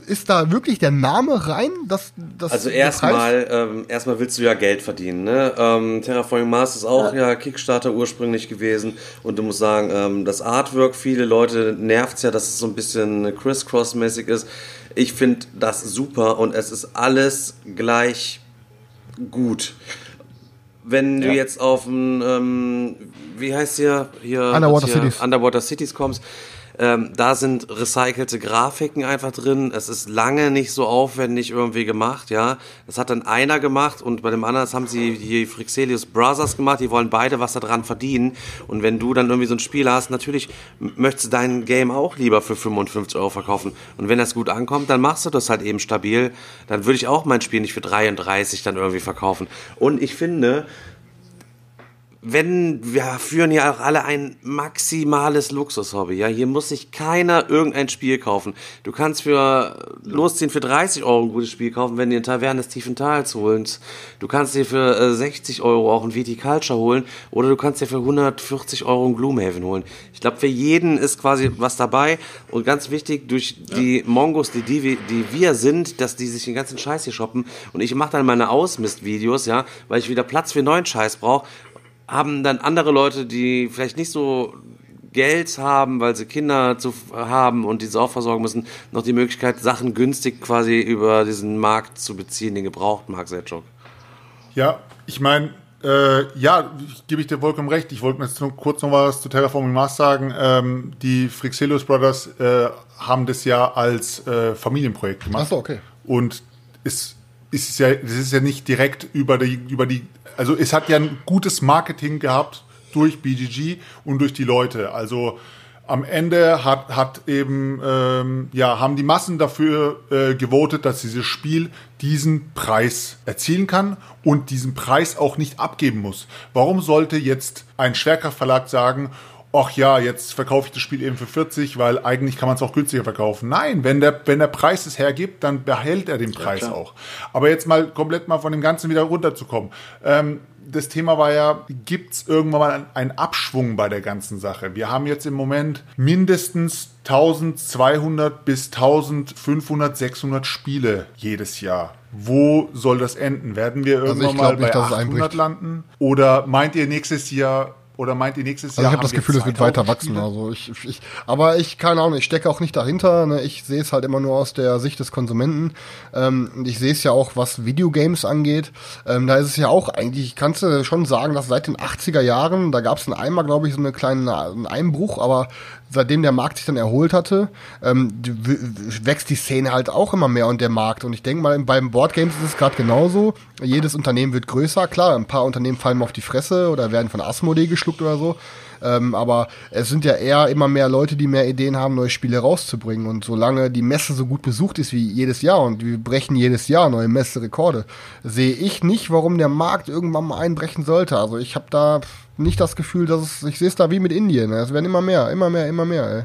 ist da wirklich der Name rein? Das, das Also erstmal, ähm, erstmal willst du ja Geld verdienen. Ne? Ähm, Terraforming Mars ist auch ja. Kickstarter ursprünglich gewesen und du musst sagen, ähm, das Artwork, viele Leute nervt's ja, dass es so ein bisschen Criss-Cross-mäßig ist. Ich finde das super und es ist alles gleich gut. Wenn du Ja. jetzt auf ein, ähm, wie heißt hier, hier Underwater hier, Cities. Underwater Cities kommst, ähm, da sind recycelte Grafiken einfach drin. Es ist lange nicht so aufwendig irgendwie gemacht, ja. Das hat dann einer gemacht und bei dem anderen haben sie die Frixelius Brothers gemacht. Die wollen beide was daran verdienen. Und wenn du dann irgendwie so ein Spiel hast, natürlich möchtest du dein Game auch lieber für 55 Euro verkaufen. Und wenn das gut ankommt, dann machst du das halt eben stabil. Dann würde ich auch mein Spiel nicht für 33 dann irgendwie verkaufen. Und ich finde, wenn wir führen ja auch alle ein maximales Luxushobby, ja, hier muss sich keiner irgendein Spiel kaufen. Du kannst für losziehen für 30 Euro ein gutes Spiel kaufen, wenn du in Taverne des tiefen Tals holst. Du kannst dir für äh, 60 Euro auch ein Viticulture holen oder du kannst dir für 140 Euro ein Gloomhaven holen. Ich glaube, für jeden ist quasi was dabei und ganz wichtig durch die Mongos, die, die, wir- die wir sind, dass die sich den ganzen Scheiß hier shoppen und ich mache dann meine Ausmistvideos, ja, weil ich wieder Platz für neuen Scheiß brauche haben dann andere Leute, die vielleicht nicht so Geld haben, weil sie Kinder zu haben und diese auch versorgen müssen, noch die Möglichkeit, Sachen günstig quasi über diesen Markt zu beziehen, den Gebrauchtmarkt, Setschuk. Ja, ich meine, äh, ja, ich- gebe ich dir vollkommen recht. Ich wollte jetzt nur kurz noch was zu Terraforming Mars sagen. Ähm, die Frixelius Brothers äh, haben das ja als äh, Familienprojekt gemacht. Ach so, okay. Und es ist ja, das ist ja nicht direkt über die, über die, also es hat ja ein gutes Marketing gehabt durch BGG und durch die Leute. Also am Ende hat, hat eben, ähm, ja, haben die Massen dafür äh, gewotet, dass dieses Spiel diesen Preis erzielen kann und diesen Preis auch nicht abgeben muss. Warum sollte jetzt ein Schwerkraftverlag sagen, ach ja, jetzt verkaufe ich das Spiel eben für 40, weil eigentlich kann man es auch günstiger verkaufen. Nein, wenn der, wenn der Preis es hergibt, dann behält er den Preis auch. Aber jetzt mal komplett mal von dem Ganzen wieder runterzukommen. Ähm, das Thema war ja, gibt es irgendwann mal einen Abschwung bei der ganzen Sache? Wir haben jetzt im Moment mindestens 1200 bis 1500, 600 Spiele jedes Jahr. Wo soll das enden? Werden wir irgendwann Also mal bei nicht, es 800 einbricht. landen? Oder meint ihr nächstes Jahr oder meint ihr nächstes Also Jahr? ich habe das Gefühl, es wird 2000 weiter wachsen. Also ich, ich, aber ich keine Ahnung, ich stecke auch nicht dahinter. Ne? Ich sehe es halt immer nur aus der Sicht des Konsumenten. Ähm, und ich sehe es ja auch, was Videogames angeht. Ähm, da ist es ja auch eigentlich, kannst du schon sagen, dass seit den 80er Jahren, da gab es einmal, glaube ich, so eine kleinen einen Einbruch, aber seitdem der Markt sich dann erholt hatte, ähm, wächst die Szene halt auch immer mehr und der Markt. Und ich denke mal, beim Boardgames ist es gerade genauso. Jedes Unternehmen wird größer. Klar, ein paar Unternehmen fallen auf die Fresse oder werden von Asmodee geschluckt oder so. Ähm, aber es sind ja eher immer mehr Leute, die mehr Ideen haben, neue Spiele rauszubringen. Und solange die Messe so gut besucht ist wie jedes Jahr und wir brechen jedes Jahr neue Messerekorde, sehe ich nicht, warum der Markt irgendwann mal einbrechen sollte. Also ich habe da nicht das Gefühl, dass es, ich sehe es da wie mit Indien. Es werden immer mehr, immer mehr, immer mehr. Ey.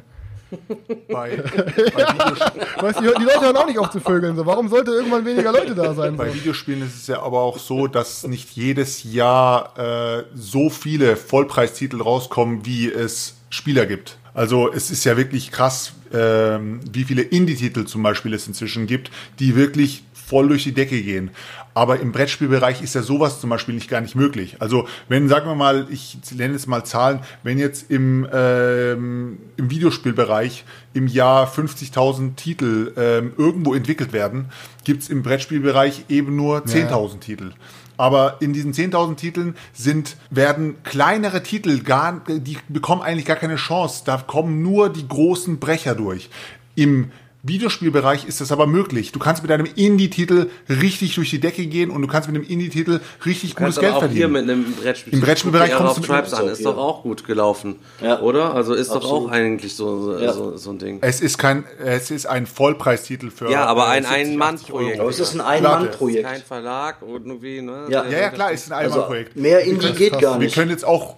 Bei, bei, Weißt, du, die Leute hören auch nicht auf zu vögeln. So. Warum sollte irgendwann weniger Leute da sein? So? bei Videospielen ist es ja aber auch so, dass nicht jedes Jahr äh, so viele Vollpreistitel rauskommen, wie es Spieler gibt. Also es ist ja wirklich krass, ähm, wie viele Indie-Titel zum Beispiel es inzwischen gibt, die wirklich voll durch die Decke gehen. Aber im Brettspielbereich ist ja sowas zum Beispiel nicht gar nicht möglich. Also wenn, sagen wir mal, ich nenne jetzt mal Zahlen, wenn jetzt im, ähm, im Videospielbereich im Jahr 50.000 Titel ähm, irgendwo entwickelt werden, gibt's im Brettspielbereich eben nur 10.000 Titel. Aber in diesen 10.000 Titeln sind, werden kleinere Titel gar, die bekommen eigentlich gar keine Chance. Da kommen nur die großen Brecher durch. Im Videospielbereich ist das aber möglich. Du kannst mit einem Indie-Titel richtig durch die Decke gehen und du kannst mit einem Indie-Titel richtig gutes Geld auch hier verdienen. mit einem Brettspiel. Im Brettspielbereich kommst du mit- Tribes an, ist doch auch gut gelaufen. Ja. Oder? Also ist doch Absolut. auch eigentlich so, so, Ja. so, so ein Ding. Es ist kein, es ist ein Vollpreistitel für. Ja, aber äh, ein 70, 80 Ein-Mann-Projekt. Es ist ein Kein Ein-Mann-Projekt. Verlag und irgendwie, ne? Ja. Ja, ja, klar, es ist ein Also Einmalprojekt. mehr Indie geht gar Wir nicht. können jetzt auch,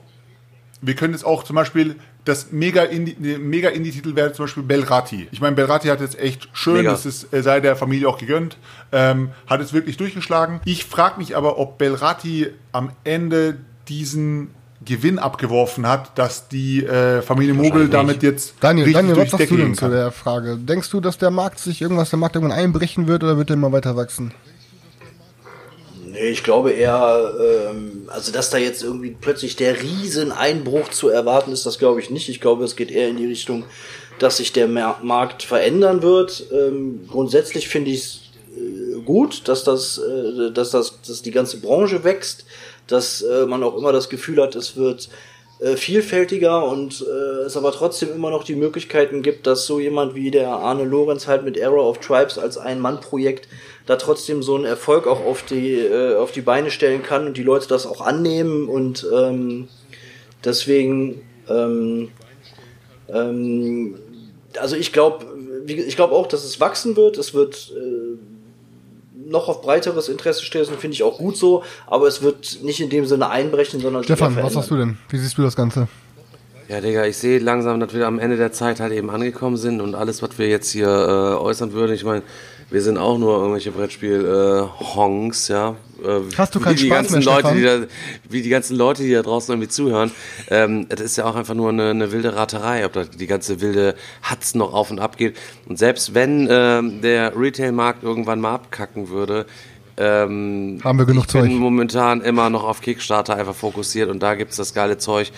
wir können jetzt auch zum Beispiel das mega Indie, mega Indie-Titel wäre zum Beispiel Belrati. Ich meine, Belrati hat jetzt echt schön, Mega. das ist, äh, sei der Familie auch gegönnt, ähm, hat es wirklich durchgeschlagen. Ich frage mich aber, ob Belrati am Ende diesen Gewinn abgeworfen hat, dass die äh, Familie Mogul damit jetzt Daniel, richtig Daniel, was sagst du denn zu der Frage? Denkst du, dass der Markt sich irgendwas, der Markt irgendwann einbrechen wird oder wird der immer weiter wachsen? Ich glaube eher, ähm, also dass da jetzt irgendwie plötzlich der Rieseneinbruch zu erwarten ist, das glaube ich nicht. Ich glaube, es geht eher in die Richtung, dass sich der Markt verändern wird. Ähm, grundsätzlich finde ich es äh, gut, dass das, äh, dass das, dass die ganze Branche wächst, dass äh, man auch immer das Gefühl hat, es wird äh, vielfältiger und äh, es aber trotzdem immer noch die Möglichkeiten gibt, dass so jemand wie der Arne Lorenz halt mit Arrow of Tribes als Ein-Mann-Projekt da trotzdem so einen Erfolg auch auf die, äh, auf die Beine stellen kann und die Leute das auch annehmen und ähm, deswegen ähm, ähm, also ich glaube ich glaube auch, dass es wachsen wird. Es wird äh, noch auf breiteres Interesse stoßen, finde ich auch gut so, aber es wird nicht in dem Sinne einbrechen, sondern Stefan, was sagst du denn? Wie siehst du das Ganze? Ja, Digga, ich sehe langsam, dass wir am Ende der Zeit halt eben angekommen sind und alles, was wir jetzt hier äh, äußern würden, ich meine, wir sind auch nur irgendwelche Brettspiel-Honks, ja. Äh, Hast du wie keinen die Spaß ganzen mehr, Leute, die da, Wie die ganzen Leute, die da draußen irgendwie zuhören. Ähm, das ist ja auch einfach nur eine, eine wilde Raterei, ob da die ganze wilde Hatz noch auf und ab geht. Und selbst wenn ähm, der Retail-Markt irgendwann mal abkacken würde, ähm, Haben wir genug ich bin Zeug. momentan immer noch auf Kickstarter einfach fokussiert und da gibt's das geile Zeug.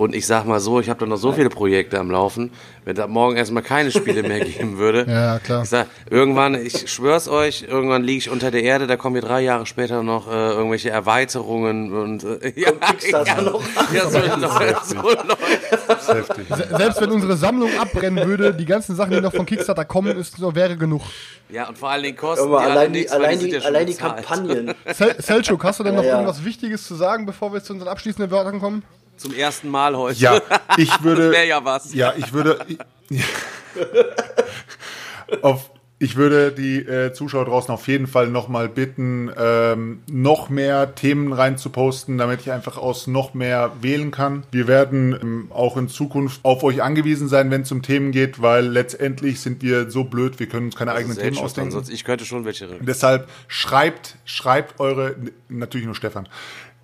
Und ich sag mal so, ich habe da noch so viele Projekte am Laufen, wenn da morgen erstmal keine Spiele mehr geben würde. Ja, klar. Ich sag, irgendwann, ich schwör's euch, irgendwann liege ich unter der Erde, da kommen wir drei Jahre später noch äh, irgendwelche Erweiterungen und äh, ja, Kickstarter noch? ja, so, läuft, so. Heftig. Se- Selbst wenn unsere Sammlung abbrennen würde, die ganzen Sachen, die noch von Kickstarter kommen, ist, so, wäre genug. Ja, und vor allen Dingen kosten Aber die alle allein die, nichts, allein die, ja allein die. Kampagnen. Sel Selchuk, hast du denn noch Ja, ja. irgendwas Wichtiges zu sagen, bevor wir zu unseren abschließenden Wörtern kommen? Zum ersten Mal heute. Ja, ich würde. Das wäre ja was. Ja, ich würde. Ich, auf, ich würde die äh, Zuschauer draußen auf jeden Fall nochmal bitten, ähm, noch mehr Themen reinzuposten, damit ich einfach aus noch mehr wählen kann. Wir werden ähm, auch in Zukunft auf euch angewiesen sein, wenn es um Themen geht, weil letztendlich sind wir so blöd, wir können uns keine eigenen Themen ausdenken. ansonsten, ich könnte schon welche. Deshalb schreibt, schreibt eure, natürlich nur Stefan,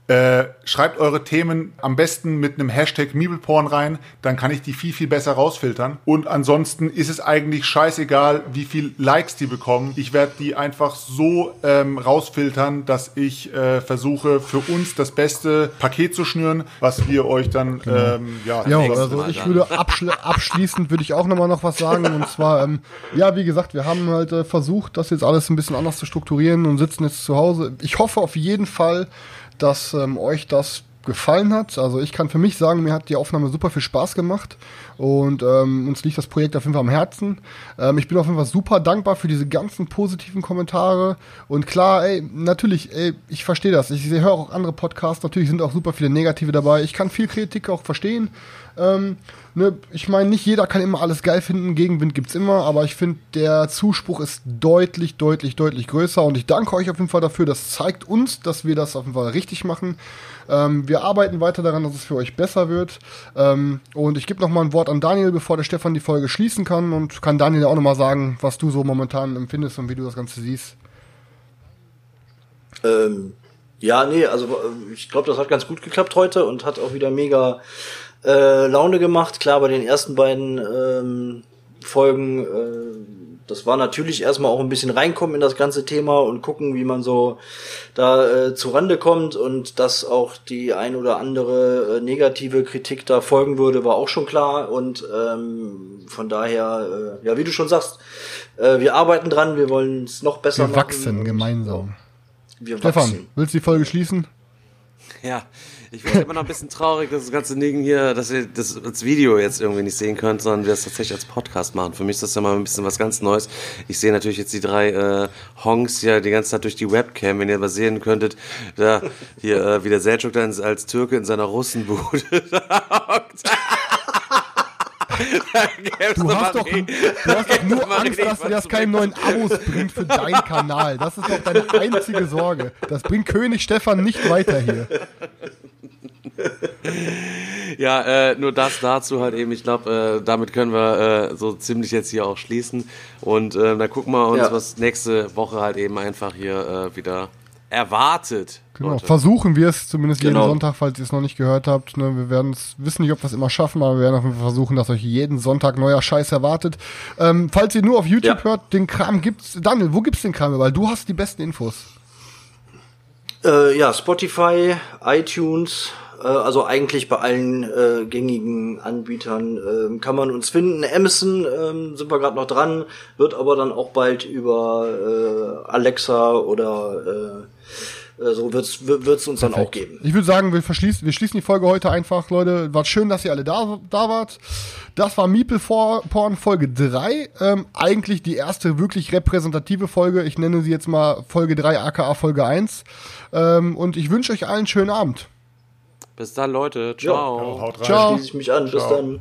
Äh, schreibt eure Themen am besten mit einem Hashtag Meebleporn rein, dann kann ich die viel, viel besser rausfiltern. Und ansonsten ist es eigentlich scheißegal, wie viel Likes die bekommen. Ich werde die einfach so ähm, rausfiltern, dass ich äh, versuche, für uns das beste Paket zu schnüren, was wir euch dann Genau. ähm, ja, Ja, also ich würde abschli abschließend würde ich auch nochmal noch was sagen und zwar, ähm, ja, wie gesagt, wir haben halt äh, versucht, das jetzt alles ein bisschen anders zu strukturieren und sitzen jetzt zu Hause. Ich hoffe auf jeden Fall, dass ähm, euch das gefallen hat. Also ich kann für mich sagen, mir hat die Aufnahme super viel Spaß gemacht und ähm, uns liegt das Projekt auf jeden Fall am Herzen. Ähm, ich bin auf jeden Fall super dankbar für diese ganzen positiven Kommentare und klar, ey, natürlich, ey, ich verstehe das. Ich höre auch andere Podcasts, natürlich sind auch super viele negative dabei. Ich kann viel Kritik auch verstehen. Ähm, ne, ich meine, nicht jeder kann immer alles geil finden, Gegenwind gibt's immer, aber ich finde, der Zuspruch ist deutlich, deutlich, deutlich größer und ich danke euch auf jeden Fall dafür. Das zeigt uns, dass wir das auf jeden Fall richtig machen. Ähm, wir arbeiten weiter daran, dass es für euch besser wird. Ähm, und ich gebe noch mal ein Wort an Daniel, bevor der Stefan die Folge schließen kann und kann Daniel auch noch mal sagen, was du so momentan empfindest und wie du das Ganze siehst. Ähm, ja, nee, also äh, ich glaube, das hat ganz gut geklappt heute und hat auch wieder mega äh, Laune gemacht. Klar, bei den ersten beiden ähm, Folgen, äh, das war natürlich erstmal auch ein bisschen reinkommen in das ganze Thema und gucken, wie man so da äh, zu Rande kommt und dass auch die ein oder andere äh, negative Kritik da folgen würde, war auch schon klar und ähm, von daher, äh, ja, wie du schon sagst, äh, wir arbeiten dran, wir wollen es noch besser Wir machen. wachsen und, gemeinsam. Wir Stefan, wachsen. willst du die Folge schließen? Ja, ich bin immer noch ein bisschen traurig, dass das ganze Ding hier, dass ihr das als Video jetzt irgendwie nicht sehen könnt, sondern wir das tatsächlich als Podcast machen. Für mich ist das ja mal ein bisschen was ganz Neues. Ich sehe natürlich jetzt die drei äh, Honks hier die ganze Zeit durch die Webcam. Wenn ihr mal sehen könntet, da hier, äh, wie der Selçuk da ins- als Türke in seiner Russenbude hockt. Du hast, doch, du hast doch nur Angst, dass dir das keine neuen Abos bringt für deinen Kanal. Das ist doch deine einzige Sorge. Das bringt König Stefan nicht weiter hier. Ja, äh, nur das dazu halt eben. Ich glaube, äh, damit können wir äh, so ziemlich jetzt hier auch schließen. Und äh, dann gucken wir uns, Ja. was nächste Woche halt eben einfach hier äh, wieder erwartet. Genau. Leute. Versuchen wir es zumindest jeden Genau. Sonntag, falls ihr es noch nicht gehört habt. Ne, wir werden es wissen nicht, ob wir es immer schaffen, aber wir werden auf jeden Fall versuchen, dass euch jeden Sonntag neuer Scheiß erwartet. Ähm, falls ihr nur auf YouTube Ja. hört, den Kram gibt's. Daniel, wo gibt's den Kram? Weil du hast die besten Infos. Äh, ja, Spotify, iTunes, äh, also eigentlich bei allen äh, gängigen Anbietern ähm, kann man uns finden. Amazon ähm, sind wir gerade noch dran, wird aber dann auch bald über äh, Alexa oder äh, so wird's wird's uns dann auch geben. Ich würde sagen, wir, verschließen, wir schließen die Folge heute einfach, Leute. War schön, dass ihr alle da, da wart. Das war Meeple Porn Folge 3. Ähm, eigentlich die erste wirklich repräsentative Folge. Ich nenne sie jetzt mal Folge 3, aka Folge 1. Ähm, und ich wünsche euch allen einen schönen Abend. Bis dann, Leute. Ciao. Haut rein. Ciao. Schließe ich mich an. Bis Ciao. dann.